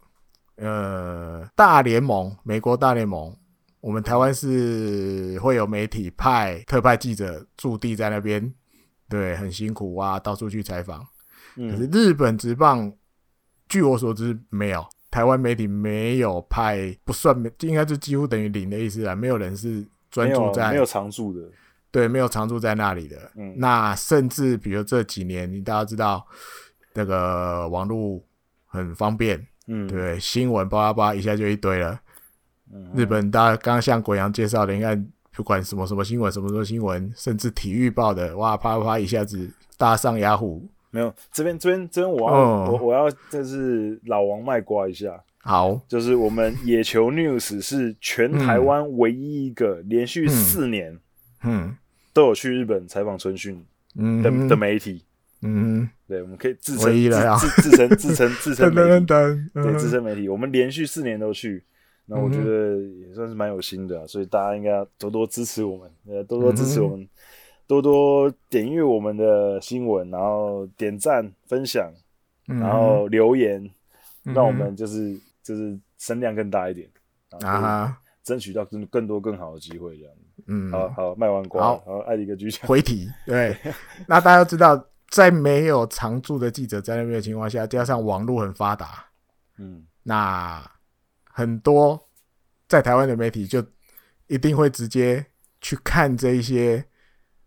呃，大联盟，美国大联盟。我们台湾是会有媒体派特派记者驻地在那边，对，很辛苦啊，到处去采访。可是日本职棒，据我所知没有，台湾媒体没有派，不算没，应该是几乎等于零的意思啊，没有人是专注在，没有常驻的，对，没有常驻在那里的。嗯，那甚至比如这几年，你大家知道，那个网络很方便，嗯，对，新闻叭叭叭一下就一堆了。日本大家刚刚像国阳介绍的，你看不管什么什么新闻，什么什么新闻，甚至体育报的，哇啪啪啪一下子搭上雅虎。没有这边这边这边我要、哦、我我要就是老王卖瓜一下。好，就是我们野球 news 是全台湾唯一一个连续四年嗯都有去日本采访春训的、嗯、的媒体。嗯，对，我们可以自称自自称自称 [laughs] 自称媒体，对自称媒体，我们连续四年都去。那我觉得也算是蛮有心的、啊，所以大家应该要多多支持我们，呃，多多支持我们，嗯、多多点阅我们的新闻，然后点赞、分享，然后留言，嗯、让我们就是就是声量更大一点，然后争取到更更多更好的机会，这样。嗯，好。好卖完瓜，好，好，艾迪哥继续回题。对，[laughs] 那大家都知道，在没有常驻的记者在那边的情况下，加上网络很发达，嗯，那。很多在台湾的媒体就一定会直接去看这一些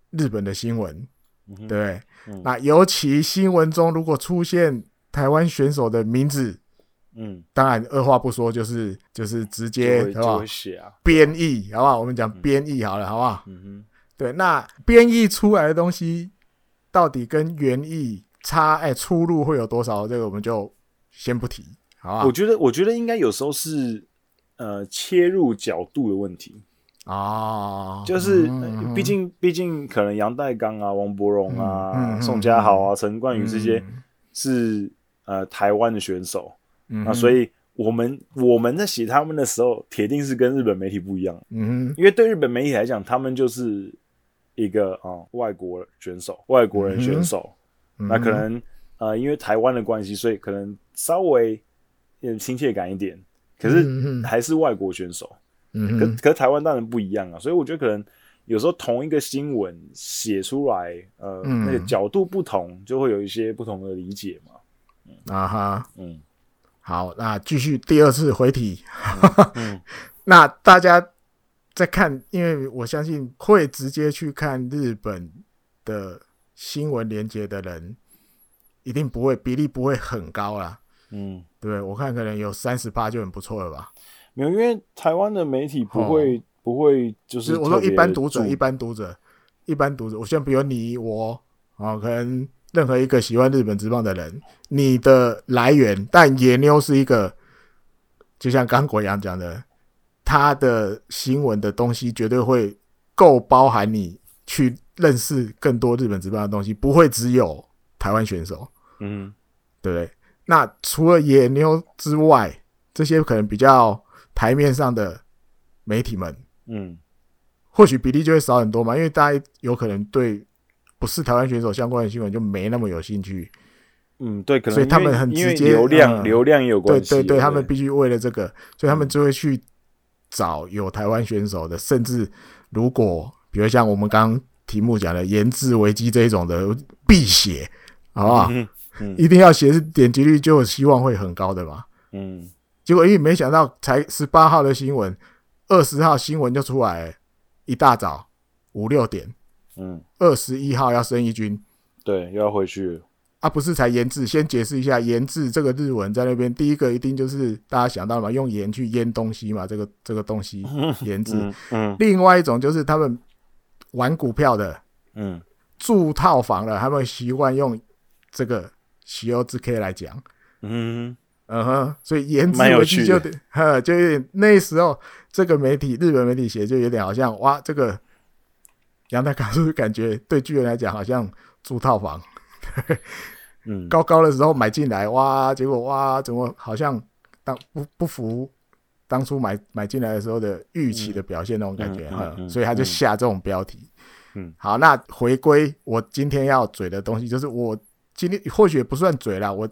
日本的新闻，嗯、对、嗯。那尤其新闻中如果出现台湾选手的名字，嗯，当然二话不说就是就是直接好不好？编译好不好？我们讲编译好了，好不好？嗯哼，对。那编译出来的东西到底跟原意差哎出入会有多少？这个我们就先不提。好，我觉得，我觉得应该有时候是，呃，切入角度的问题。啊，就是，毕竟，毕竟，可能杨岱刚啊、王柏荣啊、宋佳豪啊、陈冠宇这些是呃台湾的选手，那所以我们我们在写他们的时候，铁定是跟日本媒体不一样，嗯，因为对日本媒体来讲，他们就是一个啊外国选手，外国人选手，那可能呃因为台湾的关系，所以可能稍微。有点亲切感一点，可是还是外国选手，嗯、可可是台湾当然不一样啊，所以我觉得可能有时候同一个新闻写出来，呃、嗯，那个角度不同，就会有一些不同的理解嘛。嗯、啊哈，嗯，好，那继续第二次回题，嗯、[laughs] 那大家在看，因为我相信会直接去看日本的新闻连接的人，一定不会比例不会很高啦。嗯，对，我看可能有三十趴就很不错了吧？没有，因为台湾的媒体不会、哦、不会就是我说一般读者，一般读者，一般读者。我现在比如你我啊、哦，可能任何一个喜欢日本职棒的人，你的来源，但野妞是一个就像刚国阳讲的，他的新闻的东西绝对会够包含你去认识更多日本职棒的东西，不会只有台湾选手，嗯，对不对？那除了野牛之外，这些可能比较台面上的媒体们，嗯，或许比例就会少很多嘛，因为大家有可能对不是台湾选手相关的新闻就没那么有兴趣。嗯，对，可能所以他们很直接，流量、嗯、流量也有关系。对对对，他们必须为了这个，所以他们就会去找有台湾选手的，甚至如果比如像我们刚刚题目讲的研制危机这一种的必写，好不好？嗯嗯、一定要写，是点击率就有希望会很高的嘛。嗯，结果因为没想到才十八号的新闻，二十号新闻就出来，一大早五六点，嗯，二十一号要升一军，对，又要回去了。啊，不是才研制，先解释一下研制这个日文在那边，第一个一定就是大家想到了嘛，用盐去腌东西嘛，这个这个东西 [laughs] 研制。嗯，嗯，另外一种就是他们玩股票的，嗯，住套房的，他们习惯用这个喜欧之 K 来讲。嗯嗯哼，所以颜值危机就 [laughs] 呵，就有点那时候这个媒体日本媒体写就有点好像哇，这个阳台卡是不是感觉对巨人来讲好像租套房？[laughs] 嗯，高高的时候买进来，哇，结果哇，怎么好像当不不服当初买买进来的时候的预期的表现那种感觉哈、嗯嗯嗯，所以他就下这种标题。嗯，好，那回归我今天要嘴的东西，就是我今天或许也不算嘴啦，我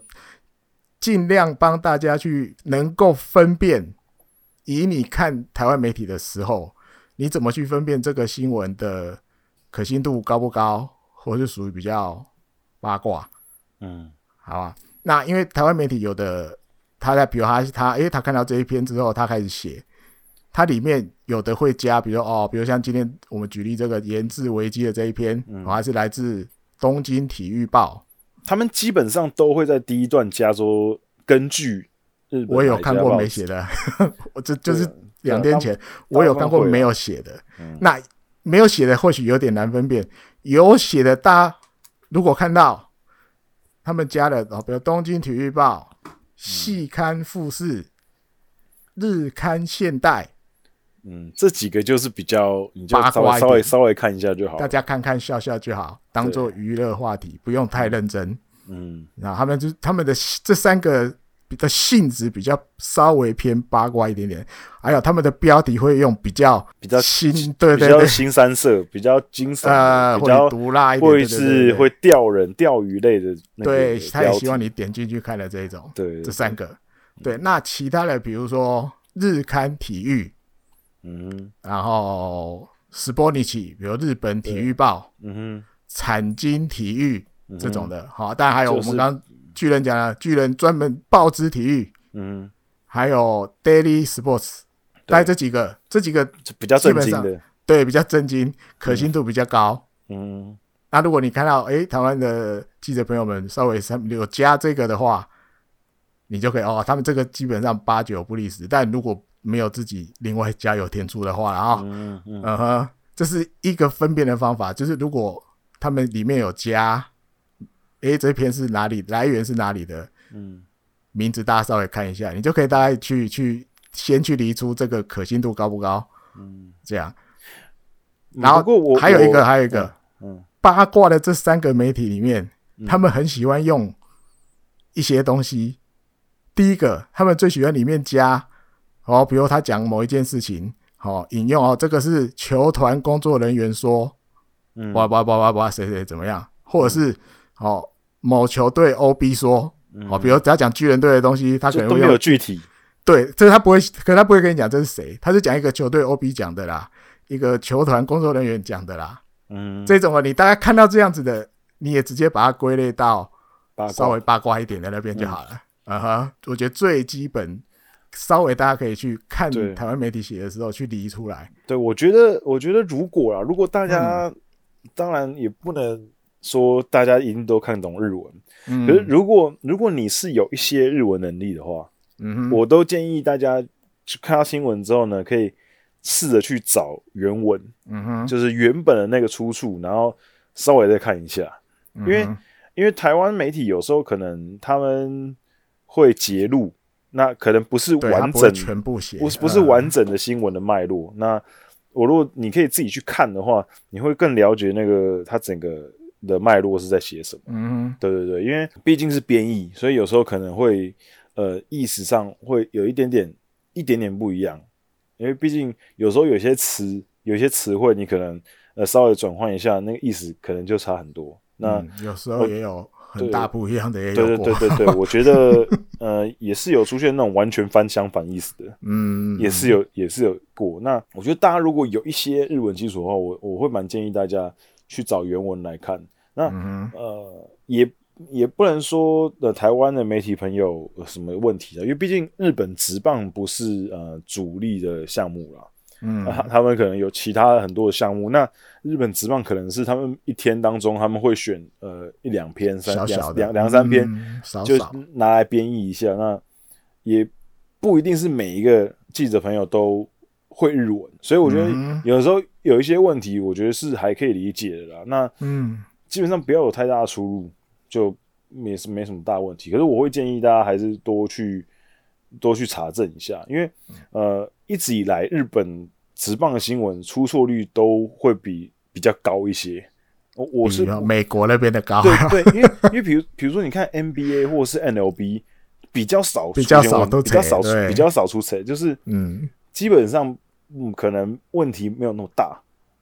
尽量帮大家去能够分辨，以你看台湾媒体的时候，你怎么去分辨这个新闻的可信度高不高，或是属于比较。八卦，嗯，好吧。那因为台湾媒体有的，他在比如他他，诶，他看到这一篇之后，他开始写，他里面有的会加，比如哦，比如像今天我们举例这个研制危机的这一篇，嗯，还是来自东京体育报，他们基本上都会在第一段加说，根据日本我有看过没写的，[laughs] 我这就是两天前我有看过没有写的，嗯，那没有写的或许有点难分辨，有写的大家。如果看到他们加的哦，比如《东京体育报》、《细刊富士》、《日刊现代》，嗯，这几个就是比较，你就稍微稍微稍微看一下就好，大家看看笑笑就好，当做娱乐话题，不用太认真。嗯，那他们就他们的这三个。的性质比较稍微偏八卦一点点，还有他们的标题会用比较比较新，对对对，比较新三色，比较惊悚，呃，比较毒辣一点，会是会钓人、钓鱼类的。对，他也希望你点进去看的这一种。对，这三个。对，那其他的比如说日刊体育，嗯，然后スポニチ，比如日本体育报，嗯哼，产经体育这种的。好，当然还有我们刚。巨人讲了，巨人专门报纸体育，嗯，还有 Daily Sports，大概这几个，这几个比较正经的，对，比较正经，可信度比较高，嗯。那如果你看到，哎，台湾的记者朋友们稍微有加这个的话，你就可以哦，他们这个基本上八九不离十。但如果 没有自己另外加油添醋的话，然后，嗯嗯，这是一个分辨的方法，就是如果他们里面有加。诶，这篇是哪里？来源是哪里的？嗯，名字大家稍微看一下，你就可以大概去去先去理出这个可信度高不高？嗯，这样。然后还有一个，还有一个，嗯，八卦的这三个媒体里面，嗯，他们很喜欢用一些东西。第一个，他们最喜欢里面加哦，比如他讲某一件事情，哦，引用哦，这个是球团工作人员说，嗯，哇哇哇哇哇，谁谁怎么样，或者是哦。某球队 OB 说：“哦，比如只要讲巨人队的东西，他可能会没有具体。对，这他不会，可他不会跟你讲这是谁，他是讲一个球队 OB 讲的啦，一个球团工作人员讲的啦。嗯，这种啊，你大概看到这样子的，你也直接把它归类到稍微八卦一点的那边就好了。啊哈，我觉得最基本，稍微大家可以去看台湾媒体写的时候去理出来。对，我觉得，我觉得如果啊，如果大家当然也不能。”说大家一定都看懂日文，嗯，可是如果如果你是有一些日文能力的话，嗯，我都建议大家去看到新闻之后呢，可以试着去找原文，嗯哼，就是原本的那个出处，然后稍微再看一下，因为因为台湾媒体有时候可能他们会截录那可能不是完整全部写，不是不是完整的新闻的脉络。嗯、那我如果你可以自己去看的话，你会更了解那个它整个的脉络是在写什么。嗯，对对对，因为毕竟是编译，所以有时候可能会呃意思上会有一点点一点点不一样。因为毕竟有时候有些词有些词汇，你可能呃稍微转换一下，那个意思可能就差很多。那、嗯、有时候也有很大不一样的也有，对对对对对，[laughs] 我觉得呃也是有出现那种完全翻相反意思的，嗯，也是有也是有过。那我觉得大家如果有一些日文基础的话，我我会蛮建议大家去找原文来看。那、嗯、呃也也不能说的台湾的媒体朋友有什么问题的，因为毕竟日本职棒不是呃主力的项目啦。嗯、啊，他们可能有其他很多的项目。那日本职棒可能是他们一天当中他们会选呃一两篇、三两两两三篇，嗯、少少就拿来编译一下。那也不一定是每一个记者朋友都会日文，所以我觉得有时候有一些问题，我觉得是还可以理解的啦。那嗯，基本上不要有太大的出入，就也是没什么大问题。可是我会建议大家还是多去。多去查证一下，因为呃，一直以来日本职棒的新闻出错率都会比比较高一些。我我是美国那边的高，对对，因为因为比如比如说你看 NBA 或者是 NLB 比较少，比较少都比较少比较少出错，就是嗯，基本上嗯可能问题没有那么大。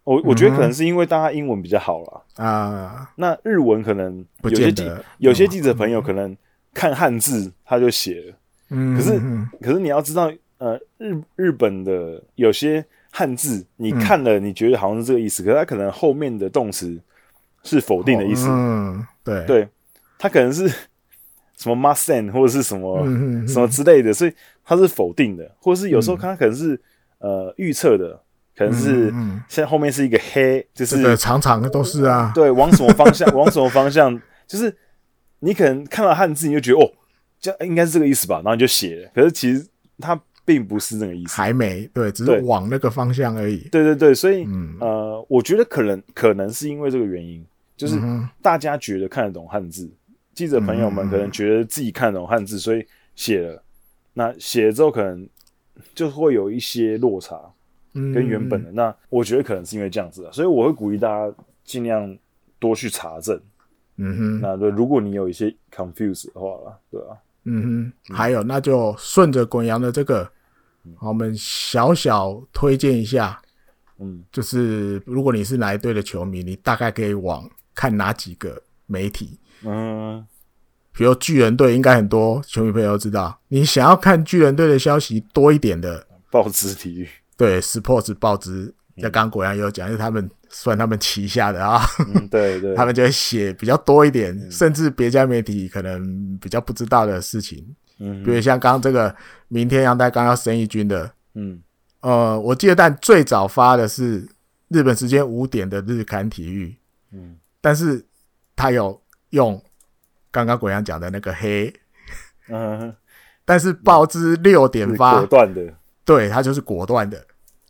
我我觉得可能是因为大家英文比较好了啊，那日文可能有些记有些记者朋友可能看汉字他就写了。嗯，可是可是你要知道，呃，日日本的有些汉字，你看了你觉得好像是这个意思，嗯、可是它可能后面的动词是否定的意思。哦、嗯，对。对，它可能是什么 mustn't 或者是什么、嗯、什么之类的，所以它是否定的，或者是有时候它可能是、嗯、呃预测的，可能是现在后面是一个黑，就是、这个、常常的都是啊，对，往什么方向往什么方向，就是你可能看到汉字你就觉得哦。这应该是这个意思吧，然后你就写了，可是其实它并不是那个意思，还没对，只是往那个方向而已。对对对，所以、嗯、呃，我觉得可能可能是因为这个原因，就是大家觉得看得懂汉字，嗯、记者朋友们可能觉得自己看得懂汉字，所以写了。那写了之后，可能就会有一些落差，跟原本的。嗯、那我觉得可能是因为这样子啊，所以我会鼓励大家尽量多去查证。嗯哼，那对，如果你有一些 confuse 的话，对吧、啊？嗯哼，还有，那就顺着滚阳的这个，我们小小推荐一下。嗯，就是如果你是哪一队的球迷，你大概可以往看哪几个媒体？嗯，比如巨人队，应该很多球迷朋友都知道。你想要看巨人队的消息多一点的，报纸体育，对，Sports 报纸，那刚刚滚阳有讲，是他们。算他们旗下的啊，嗯、对对，[laughs] 他们就会写比较多一点，嗯、甚至别家媒体可能比较不知道的事情，嗯，比如像刚刚这个明天阳台刚要生一军的，嗯，呃，我记得但最早发的是日本时间五点的日刊体育，嗯，但是他有用刚刚国阳讲的那个黑，嗯，但是报纸六点发，果断的，对，他就是果断的。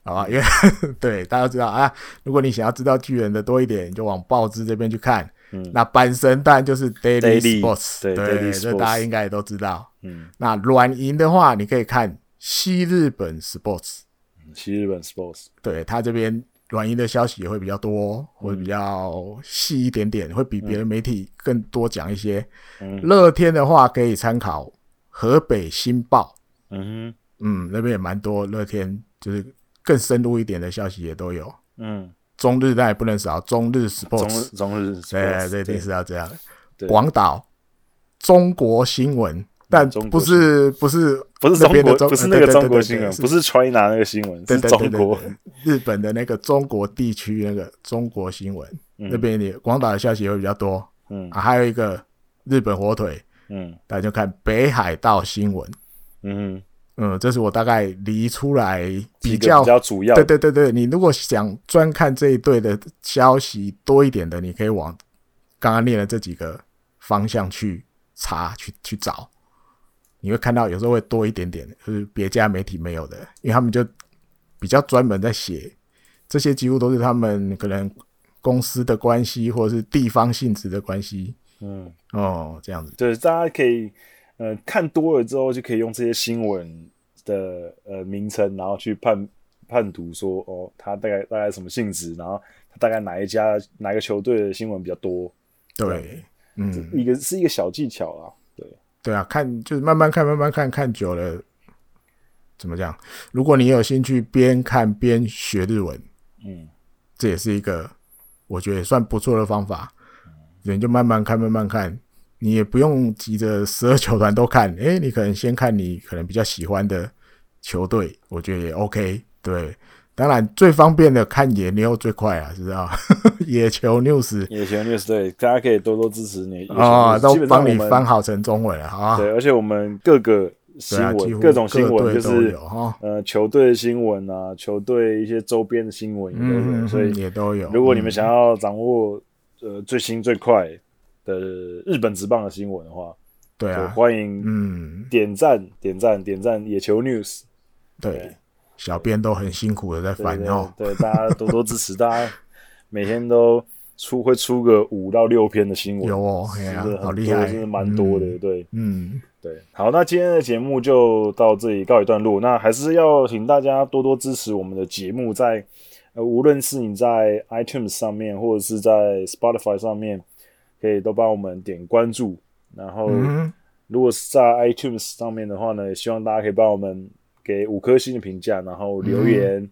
好吧，因为 [laughs] 对大家都知道啊，如果你想要知道巨人的多一点，你就往报纸这边去看。嗯，那阪神当然就是 Daily Sports，对，对这大家应该也都知道。嗯，那软银的话，你可以看西日本 Sports，西日本 Sports，对他这边软银的消息也会比较多，会比较细一点点，会比别的媒体更多讲一些。嗯，乐天的话可以参考河北新报。嗯哼嗯，那边也蛮多乐天就是。更深入一点的消息也都有，嗯，中日那也不能少，中日 sports，中日，对，对。一定是要这样。的。广岛中国新闻，但不是不是不是中国，不是那个中国新闻，不是 China 那个新闻，是中国。日本的那个中国地区那个中国新闻，那边的广岛的消息会比较多，嗯，还有一个日本火腿，嗯，大家就看北海道新闻，嗯。嗯，这是我大概理出来比较比较主要。对对对对，你如果想专看这一队的消息多一点的，你可以往刚刚念的这几个方向去查去去找，你会看到有时候会多一点点，就是别家媒体没有的，因为他们就比较专门在写这些，几乎都是他们可能公司的关系或者是地方性质的关系。嗯，哦，这样子，对，大家可以。呃看多了之后，就可以用这些新闻的呃名称，然后去判判读说哦，他大概大概什么性质，然后他大概哪一家哪个球队的新闻比较多。对，嗯，一个是一个小技巧啊。对，对啊，看就是慢慢看，慢慢看，看久了怎么讲？如果你有兴趣边看边学日文，嗯，这也是一个我觉得算不错的方法。人、嗯、就慢慢看，慢慢看，你也不用急着十二球团都看。诶、欸，你可能先看你可能比较喜欢的球队，我觉得也 OK。对。当然，最方便的看野牛最快啊，知道？[laughs] 野球 news，[laughs] 野球 news，对，大家可以多多支持你啊，都帮你翻好成中文了啊。对，而且我们各个新闻，各种新闻就是呃球队的新闻啊，球队一些周边的新闻也都有，所以也都有。如果你们想要掌握呃最新最快的日本职棒的新闻的话，对啊，欢迎嗯。点赞点赞点赞野球 news，对。小编都很辛苦的在翻哦，对，大家多多支持，大家每天都出会出个五到六篇的新闻，有哦，好厉害，真的蛮多的，对，嗯，对，好，那今天的节目就到这里告一段落，那还是要请大家多多支持我们的节目，在呃，无论是你在 iTunes 上面，或者是在 Spotify 上面，可以都帮我们点关注，然后如果是在 iTunes 上面的话呢，也希望大家可以帮我们。给五颗星的评价，然后留言，嗯、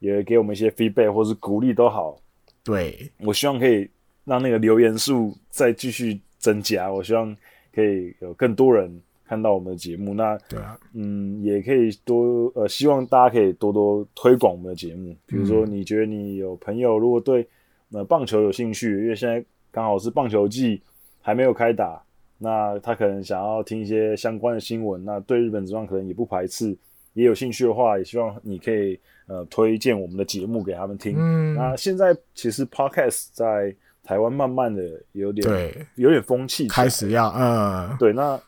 也给我们一些 feedback 或是鼓励都好。对，我希望可以让那个留言数再继续增加。我希望可以有更多人看到我们的节目。那对啊，嗯，也可以多呃，希望大家可以多多推广我们的节目。比如说，你觉得你有朋友如果对呃棒球有兴趣，因为现在刚好是棒球季还没有开打，那他可能想要听一些相关的新闻，那对日本职棒可能也不排斥。也有兴趣的话，也希望你可以呃推荐我们的节目给他们听。嗯，那现在其实 Podcast 在台湾慢慢的有点对，有点风气开始要嗯对。那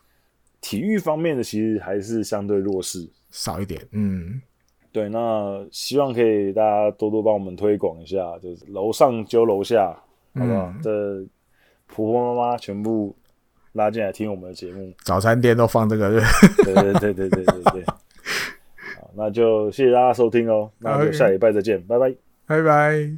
体育方面的其实还是相对弱势，少一点。嗯，对。那希望可以大家多多帮我们推广一下，就是楼上揪楼下，好不好？嗯、这婆婆妈妈全部拉进来听我们的节目，早餐店都放这个，对 [laughs] 对对对对对对。好那就谢谢大家收听哦，那就下礼拜再见，拜拜，拜拜。